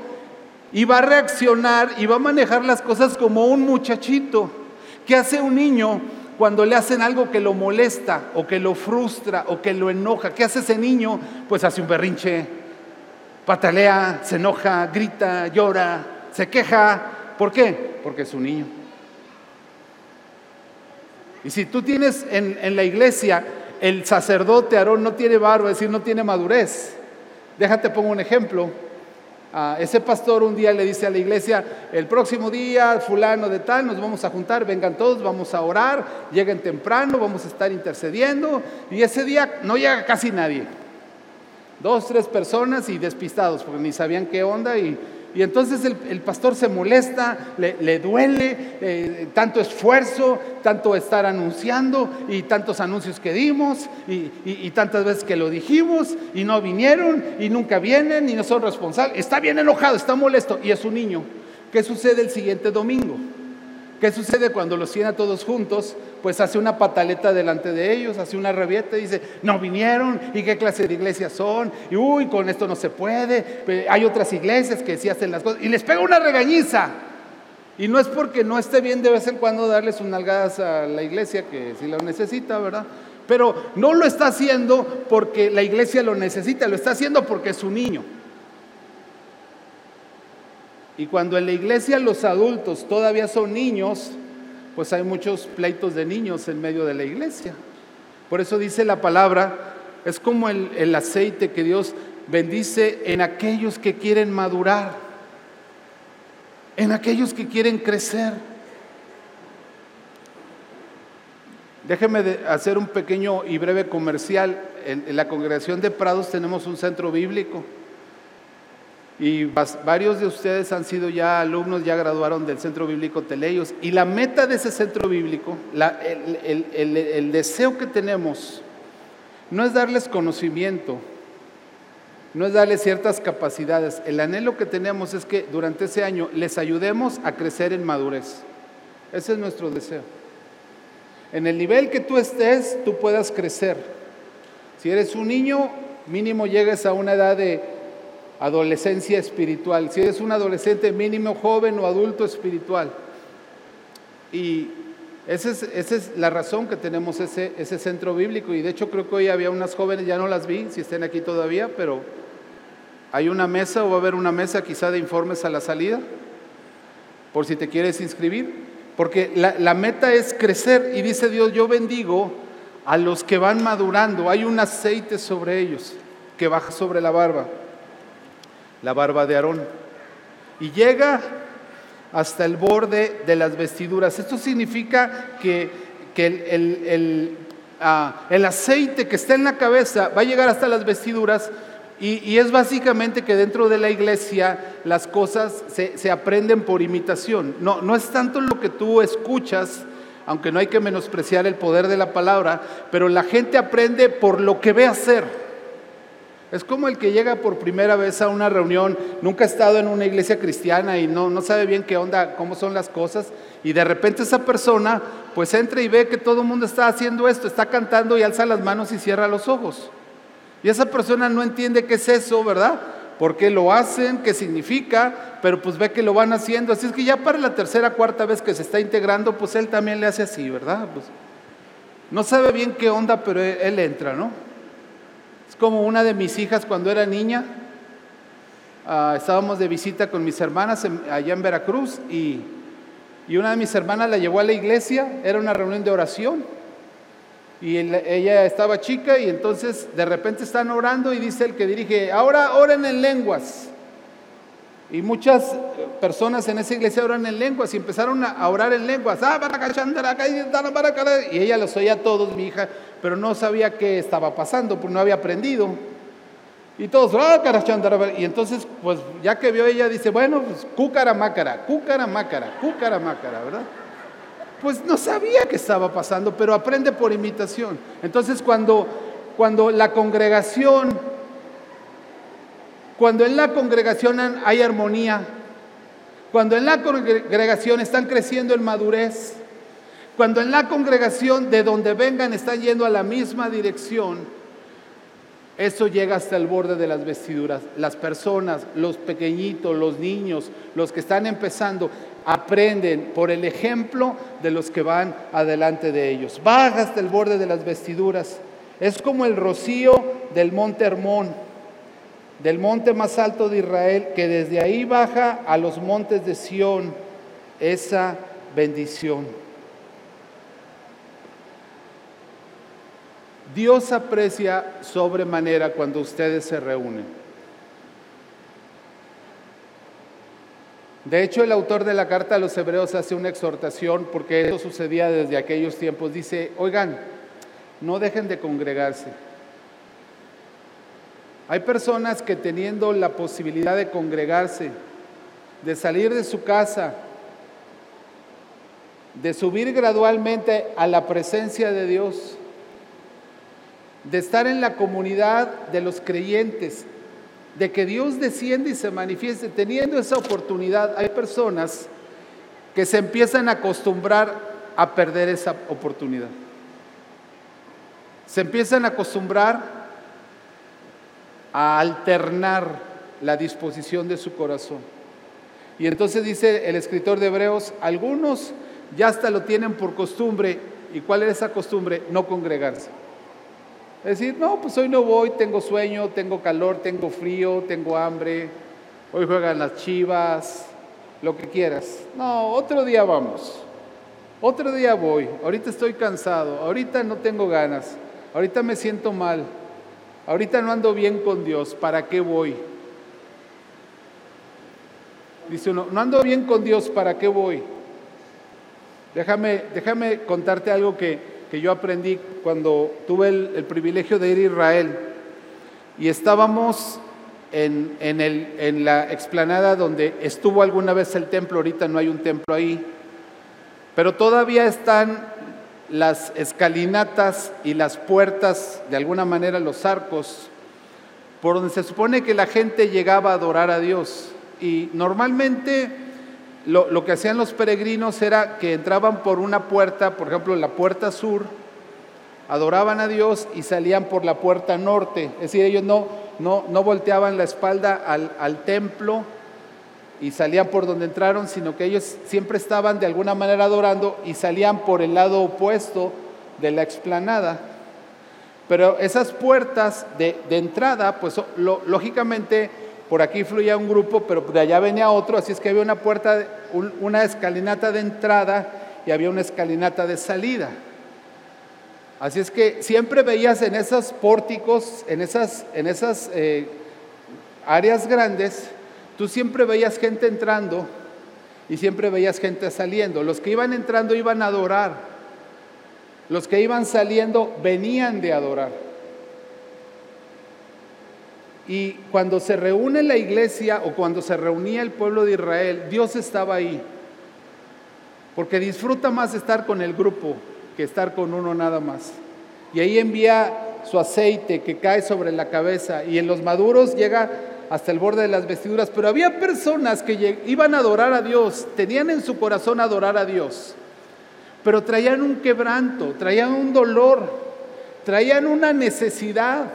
Y va a reaccionar y va a manejar las cosas como un muchachito. ¿Qué hace un niño? cuando le hacen algo que lo molesta o que lo frustra o que lo enoja. ¿Qué hace ese niño? Pues hace un berrinche, patalea, se enoja, grita, llora, se queja. ¿Por qué? Porque es un niño. Y si tú tienes en, la iglesia, el sacerdote Aarón no tiene barba, es decir, no tiene madurez. Déjate pongo un ejemplo ese pastor un día le dice a la iglesia, el próximo día, fulano de tal, nos vamos a juntar, vengan todos, vamos a orar, lleguen temprano, vamos a estar intercediendo, y ese día no llega casi nadie. Dos, tres personas y despistados, porque ni sabían qué onda y y entonces el, pastor se molesta, le, duele eh, tanto esfuerzo, tanto estar anunciando y tantos anuncios que dimos y, tantas veces que lo dijimos y no vinieron y nunca vienen y no son responsables. Está bien enojado, está molesto y es un niño. ¿Qué sucede el siguiente domingo? ¿Qué sucede cuando los tiene a todos juntos? Pues hace una pataleta delante de ellos, hace una rabieta y dice, no vinieron, ¿y qué clase de iglesias son? Y uy, con esto no se puede, hay otras iglesias que sí hacen las cosas, y les pega una regañiza. Y no es porque no esté bien de vez en cuando darles unas nalgadas a la iglesia, que si lo necesita, ¿verdad? Pero no lo está haciendo porque la iglesia lo necesita, lo está haciendo porque es su niño. Y cuando en la iglesia los adultos todavía son niños, pues hay muchos pleitos de niños en medio de la iglesia. Por eso dice la palabra, es como el, aceite que Dios bendice en aquellos que quieren madurar, en aquellos que quieren crecer. Déjeme hacer un pequeño y breve comercial. en la congregación de Prados tenemos un centro bíblico. Y varios de ustedes han sido ya alumnos, ya graduaron del Centro Bíblico Teleios. Y la meta de ese centro bíblico, el, deseo que tenemos, no es darles conocimiento, no es darles ciertas capacidades. El anhelo que tenemos es que durante ese año les ayudemos a crecer en madurez. Ese es nuestro deseo. En el nivel que tú estés, tú puedas crecer. Si eres un niño, mínimo llegues a una edad de adolescencia espiritual, si eres un adolescente mínimo, joven o adulto espiritual. Y, Esa es, la razón que tenemos ese, ese centro bíblico. Y de hecho creo que hoy había unas jóvenes, ya no las vi, si estén aquí todavía, pero hay una mesa o va a haber una mesa quizá de informes a la salida, por si te quieres inscribir, porque la, la meta es crecer y dice Dios, yo bendigo a los que van madurando, hay un aceite sobre ellos que baja sobre la barba, la barba de Aarón, y llega hasta el borde de las vestiduras. Esto significa que, el, ah, el, aceite que está en la cabeza va a llegar hasta las vestiduras y, es básicamente que dentro de la iglesia las cosas se, se, aprenden por imitación. No, no es tanto lo que tú escuchas, aunque no hay que menospreciar el poder de la palabra, pero la gente aprende por lo que ve hacer. Es como el que llega por primera vez a una reunión, nunca ha estado en una iglesia cristiana y no, no sabe bien qué onda, cómo son las cosas, y de repente esa persona pues entra y ve que todo el mundo está haciendo esto, está cantando y alza las manos y cierra los ojos. Y esa persona no entiende qué es eso, ¿verdad? ¿Por qué lo hacen? ¿Qué significa? Pero pues ve que lo van haciendo. Así es que ya para la tercera, cuarta vez que se está integrando, pues él también le hace así, ¿verdad? Pues, no sabe bien qué onda, pero él entra, ¿no? Como una de mis hijas cuando era niña. Ah, estábamos de visita con mis hermanas allá en Veracruz y, y, una de mis hermanas la llevó a la iglesia, era una reunión de oración. Y ella estaba chica y entonces de repente están orando y dice el que dirige, ahora oren en lenguas. Y muchas personas en esa iglesia oran en lenguas y empezaron a orar en lenguas. Ah, y ella los oía a todos, mi hija, pero no sabía qué estaba pasando, porque no había aprendido. Y todos, ah, y entonces, pues ya que vio ella, dice, bueno, pues cúcara mácara, cúcara mácara, cúcara mácara, ¿verdad? Pues no sabía qué estaba pasando, pero aprende por imitación. Entonces, cuando, cuando la congregación, cuando en la congregación hay armonía, cuando en la congregación están creciendo en madurez, cuando en la congregación de donde vengan están yendo a la misma dirección, eso llega hasta el borde de las vestiduras. Las personas, los pequeñitos, los niños, los que están empezando, aprenden por el ejemplo de los que van adelante de ellos. Baja hasta el borde de las vestiduras. Es como el rocío del monte Hermón, del monte más alto de Israel, que desde ahí baja a los montes de Sión esa bendición. Dios aprecia sobremanera cuando ustedes se reúnen. De hecho, el autor de la carta a los hebreos hace una exhortación porque eso sucedía desde aquellos tiempos. Dice, oigan, no dejen de congregarse. Hay personas que teniendo la posibilidad de congregarse, de salir de su casa, de subir gradualmente a la presencia de Dios, de estar en la comunidad de los creyentes, de que Dios desciende y se manifieste. Teniendo esa oportunidad, hay personas que se empiezan a acostumbrar a perder esa oportunidad. Se empiezan a acostumbrar a alternar la disposición de su corazón. Y entonces dice el escritor de Hebreos, algunos ya hasta lo tienen por costumbre. ¿Y cuál es esa costumbre? No congregarse. Es decir, no, pues hoy no voy, tengo sueño, tengo calor, tengo frío, tengo hambre, hoy juegan las chivas, lo que quieras. No, otro día vamos, otro día voy, ahorita estoy cansado, ahorita no tengo ganas, ahorita me siento mal, ahorita no ando bien con Dios, ¿para qué voy? Dice uno, no ando bien con Dios, ¿para qué voy? Déjame, déjame contarte algo que, que yo aprendí cuando tuve el, privilegio de ir a Israel y estábamos en, en, la explanada donde estuvo alguna vez el templo, ahorita no hay un templo ahí, pero todavía están las escalinatas y las puertas, de alguna manera los arcos, por donde se supone que la gente llegaba a adorar a Dios. Y normalmente lo, que hacían los peregrinos era que entraban por una puerta, por ejemplo, la puerta sur, adoraban a Dios y salían por la puerta norte. Es decir, ellos no, no, no volteaban la espalda al, templo y salían por donde entraron, sino que ellos siempre estaban de alguna manera adorando y salían por el lado opuesto de la explanada. Pero esas puertas de, entrada, pues lógicamente por aquí fluía un grupo, pero de allá venía otro, así es que había una puerta, una escalinata de entrada y había una escalinata de salida. Así es que siempre veías en esos pórticos, en esas, en esas eh, áreas grandes, tú siempre veías gente entrando y siempre veías gente saliendo. Los que iban entrando iban a adorar. Los que iban saliendo venían de adorar. Y cuando se reúne la iglesia o cuando se reunía el pueblo de Israel, Dios estaba ahí. Porque disfruta más estar con el grupo que estar con uno nada más. Y ahí envía su aceite que cae sobre la cabeza y en los maduros llega hasta el borde de las vestiduras. Pero había personas que iban a adorar a Dios, tenían en su corazón adorar a Dios, pero traían un quebranto, traían un dolor, traían una necesidad.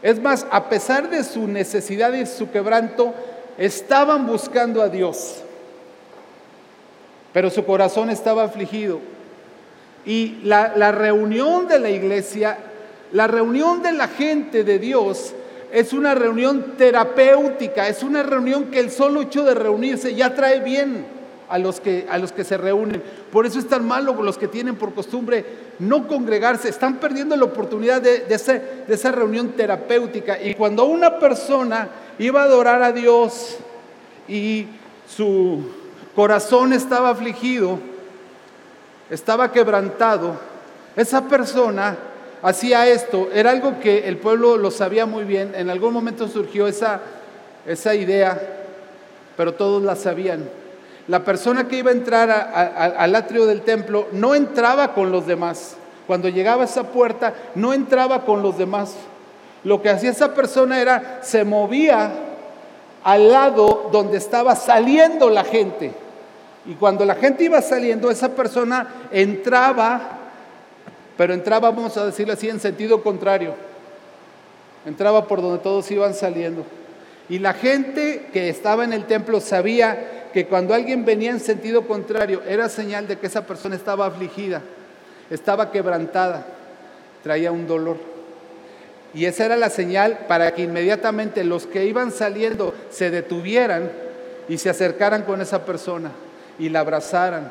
Es más, a pesar de su necesidad y su quebranto, estaban buscando a Dios. Pero su corazón estaba afligido. Y la, la, reunión de la iglesia, la reunión de la gente de Dios, es una reunión terapéutica, es una reunión que el solo hecho de reunirse ya trae bien a los que, a los que se reúnen. Por eso es tan malo los que tienen por costumbre no congregarse, están perdiendo la oportunidad de, de esa reunión terapéutica. Y cuando una persona iba a adorar a Dios y su corazón estaba afligido, estaba quebrantado, esa persona hacía esto, era algo que el pueblo lo sabía muy bien, en algún momento surgió esa, esa idea, pero todos la sabían. La persona que iba a entrar al atrio del templo no entraba con los demás. Cuando llegaba a esa puerta, no entraba con los demás. Lo que hacía esa persona era, se movía al lado donde estaba saliendo la gente. Y cuando la gente iba saliendo, esa persona entraba, pero entraba, vamos a decirlo así, en sentido contrario. Entraba por donde todos iban saliendo. Y la gente que estaba en el templo sabía que cuando alguien venía en sentido contrario era señal de que esa persona estaba afligida, estaba quebrantada, traía un dolor. Y esa era la señal para que inmediatamente los que iban saliendo se detuvieran y se acercaran con esa persona y la abrazaran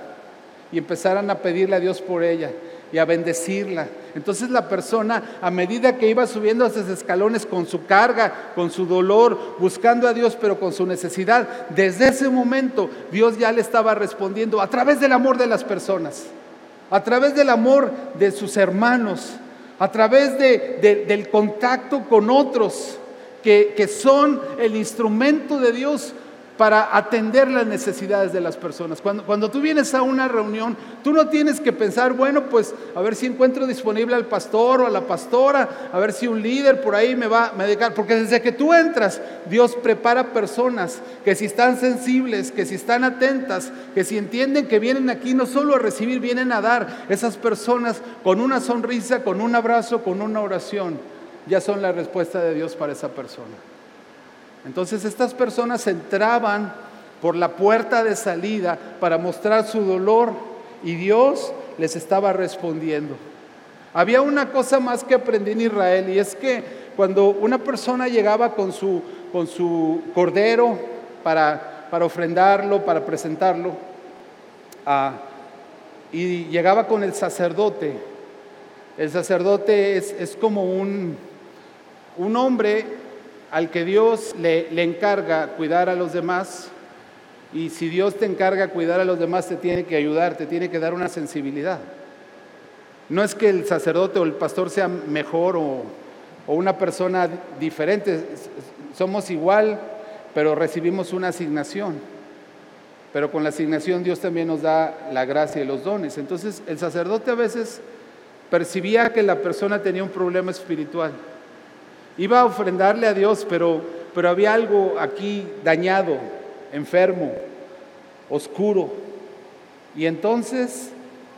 y empezaran a pedirle a Dios por ella y a bendecirla. Entonces la persona, a medida que iba subiendo esos escalones con su carga, con su dolor, buscando a Dios, pero con su necesidad, desde ese momento Dios ya le estaba respondiendo a través del amor de las personas, a través del amor de sus hermanos, a través del contacto con otros que, que son el instrumento de Dios para atender las necesidades de las personas. Cuando, cuando, tú vienes a una reunión, tú no tienes que pensar, bueno, pues a ver si encuentro disponible al pastor o a la pastora, a ver si un líder por ahí me va a dedicar, porque desde que tú entras, Dios prepara personas que si están sensibles, que si están atentas, que si entienden que vienen aquí no solo a recibir, vienen a dar, esas personas con una sonrisa, con un abrazo, con una oración, ya son la respuesta de Dios para esa persona. Entonces estas personas entraban por la puerta de salida para mostrar su dolor y Dios les estaba respondiendo. Había una cosa más que aprendí en Israel y es que cuando una persona llegaba con su, con su cordero para, para, ofrendarlo, para presentarlo, ah, y llegaba con el sacerdote, el sacerdote es, es como un, un hombre al que Dios le, encarga cuidar a los demás, y si Dios te encarga cuidar a los demás, te tiene que ayudar, te tiene que dar una sensibilidad. No es que el sacerdote o el pastor sea mejor o una persona diferente, somos igual, pero recibimos una asignación. Pero con la asignación Dios también nos da la gracia y los dones. Entonces el sacerdote a veces percibía que la persona tenía un problema espiritual Iba a ofrendarle a Dios, pero, pero había algo aquí dañado, enfermo, oscuro. Y entonces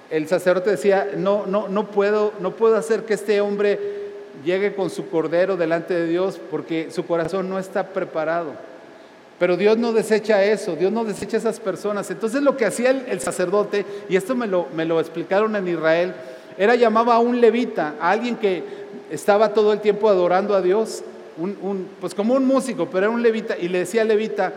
el sacerdote decía, no, no, no puedo, no puedo hacer que este hombre llegue con su cordero delante de Dios porque su corazón no está preparado. Pero Dios no desecha eso, Dios no desecha esas personas. Entonces lo que hacía el, sacerdote, y esto me lo, me lo explicaron en Israel, era llamaba a un levita, a alguien que estaba todo el tiempo adorando a Dios, pues como un músico, pero era un levita, y le decía al levita,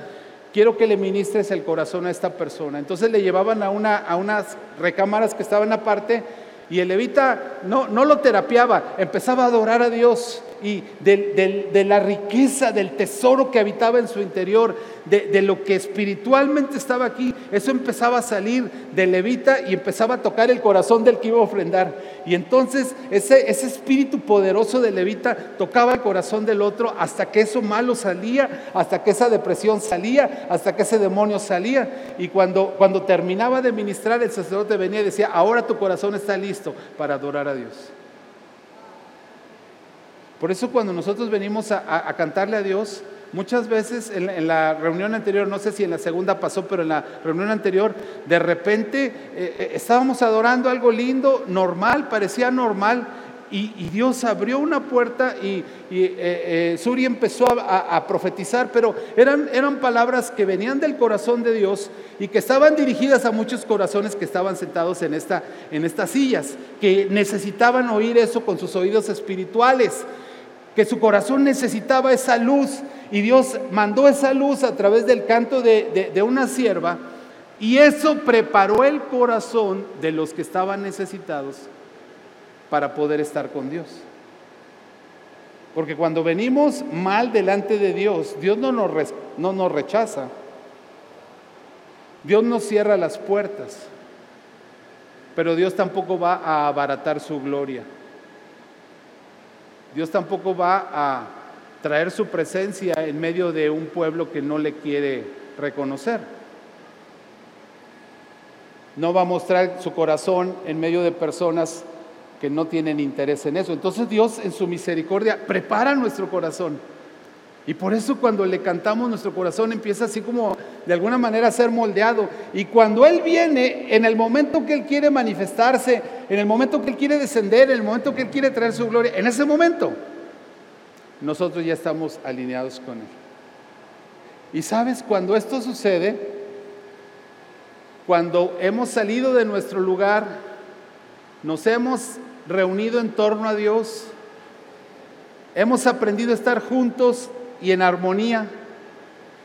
quiero que le ministres el corazón a esta persona. Entonces le llevaban a, una, a unas recámaras que estaban aparte y el levita no, no lo terapiaba, empezaba a adorar a Dios y de, la riqueza, del tesoro que habitaba en su interior, de, lo que espiritualmente estaba aquí, eso empezaba a salir de levita y empezaba a tocar el corazón del que iba a ofrendar. Y entonces ese, espíritu poderoso de levita tocaba el corazón del otro hasta que eso malo salía, hasta que esa depresión salía, hasta que ese demonio salía. Y cuando, cuando terminaba de ministrar, el sacerdote venía y decía, ahora tu corazón está listo para adorar a Dios. Por eso cuando nosotros venimos a, cantarle a Dios, muchas veces en la, reunión anterior, no sé si en la segunda pasó, pero en la reunión anterior, de repente eh, eh, estábamos adorando algo lindo, normal, parecía normal, y, Dios abrió una puerta y, eh, Suri empezó a, profetizar, pero eran, eran palabras que venían del corazón de Dios y que estaban dirigidas a muchos corazones que estaban sentados en, esta, en estas sillas, que necesitaban oír eso con sus oídos espirituales que su corazón necesitaba esa luz y Dios mandó esa luz a través del canto de, una sierva y eso preparó el corazón de los que estaban necesitados para poder estar con Dios. Porque cuando venimos mal delante de Dios, Dios no nos, no nos rechaza. Dios nos cierra las puertas, pero Dios tampoco va a abaratar su gloria. Dios tampoco va a traer su presencia en medio de un pueblo que no le quiere reconocer. No va a mostrar su corazón en medio de personas que no tienen interés en eso. Entonces Dios en su misericordia prepara nuestro corazón. Y por eso cuando le cantamos nuestro corazón empieza así como de alguna manera a ser moldeado. Y cuando Él viene, en el momento que Él quiere manifestarse, en el momento que Él quiere descender, en el momento que Él quiere traer su gloria, en ese momento nosotros ya estamos alineados con Él. Y sabes, cuando esto sucede, cuando hemos salido de nuestro lugar, nos hemos reunido en torno a Dios, hemos aprendido a estar juntos y en armonía.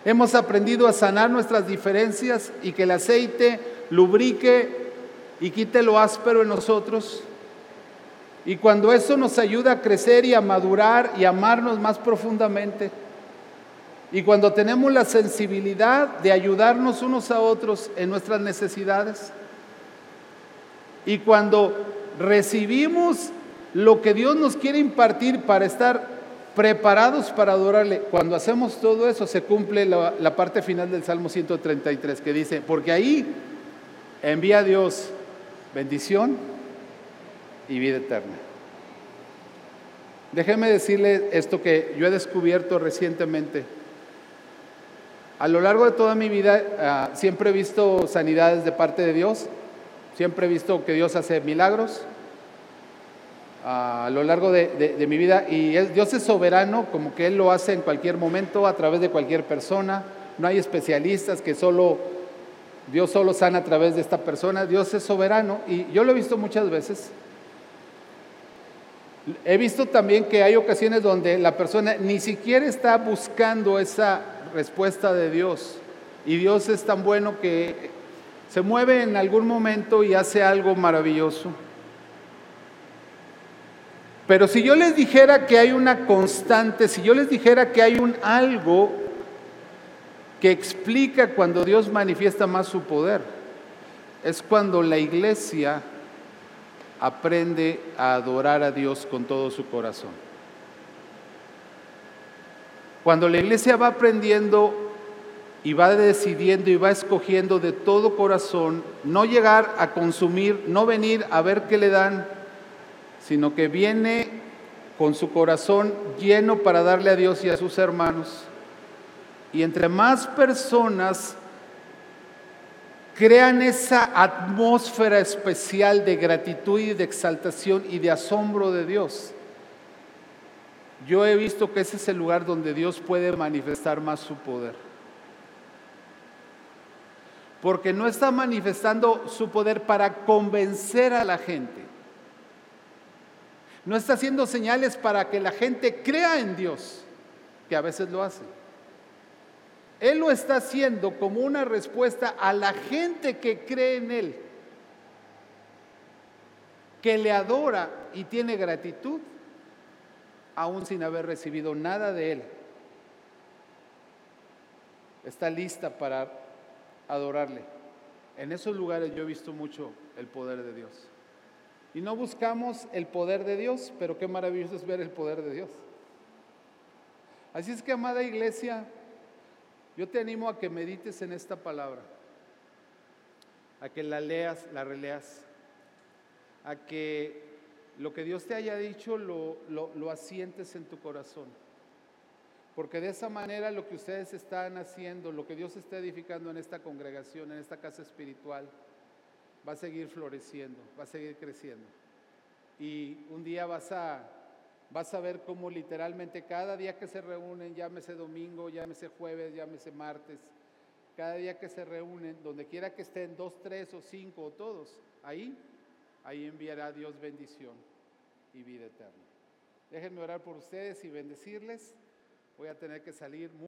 Hemos aprendido a sanar nuestras diferencias y que el aceite lubrique y quite lo áspero en nosotros. Y cuando eso nos ayuda a crecer y a madurar y amarnos más profundamente, y cuando tenemos la sensibilidad de ayudarnos unos a otros en nuestras necesidades, y cuando recibimos lo que Dios nos quiere impartir para estar preparados para adorarle. Cuando hacemos todo eso se cumple la, parte final del Salmo 133 que dice, porque ahí envía a Dios bendición y vida eterna. Déjeme decirle esto que yo he descubierto recientemente. A lo largo de toda mi vida ah, siempre he visto sanidades de parte de Dios, siempre he visto que Dios hace milagros, a lo largo de, mi vida y Dios es soberano, como que Él lo hace en cualquier momento, a través de cualquier persona. No hay especialistas que solo, Dios solo sana a través de esta persona. Dios es soberano y yo lo he visto muchas veces. He visto también que hay ocasiones donde la persona ni siquiera está buscando esa respuesta de Dios y Dios es tan bueno que se mueve en algún momento y hace algo maravilloso. Pero si yo les dijera que hay una constante, si yo les dijera que hay un algo que explica cuando Dios manifiesta más su poder, es cuando la iglesia aprende a adorar a Dios con todo su corazón. Cuando la iglesia va aprendiendo y va decidiendo y va escogiendo de todo corazón no llegar a consumir, no venir a ver qué le dan, sino que viene con su corazón lleno para darle a Dios y a sus hermanos. Y entre más personas crean esa atmósfera especial de gratitud y de exaltación y de asombro de Dios, yo he visto que ese es el lugar donde Dios puede manifestar más su poder. porque no está manifestando su poder para convencer a la gente. No está haciendo señales para que la gente crea en Dios, que a veces lo hace. Él lo está haciendo como una respuesta a la gente que cree en Él, que le adora y tiene gratitud, aún sin haber recibido nada de Él. Está lista para adorarle. En esos lugares yo he visto mucho el poder de Dios. Y no buscamos el poder de Dios, pero qué maravilloso es ver el poder de Dios. Así es que, amada iglesia, yo te animo a que medites en esta palabra, a que la leas, la releas, a que lo que Dios te haya dicho lo, lo, asientes en tu corazón. Porque de esa manera lo que ustedes están haciendo, lo que Dios está edificando en esta congregación, en esta casa espiritual, va a seguir floreciendo, va a seguir creciendo. Y un día vas a Vas a ver cómo literalmente cada día que se reúnen, llámese domingo, llámese jueves, llámese martes, cada día que se reúnen, donde quiera que estén, dos, tres o cinco o todos, ahí, ahí enviará Dios bendición y vida eterna. Déjenme orar por ustedes y bendecirles. Voy a tener que salir. Muy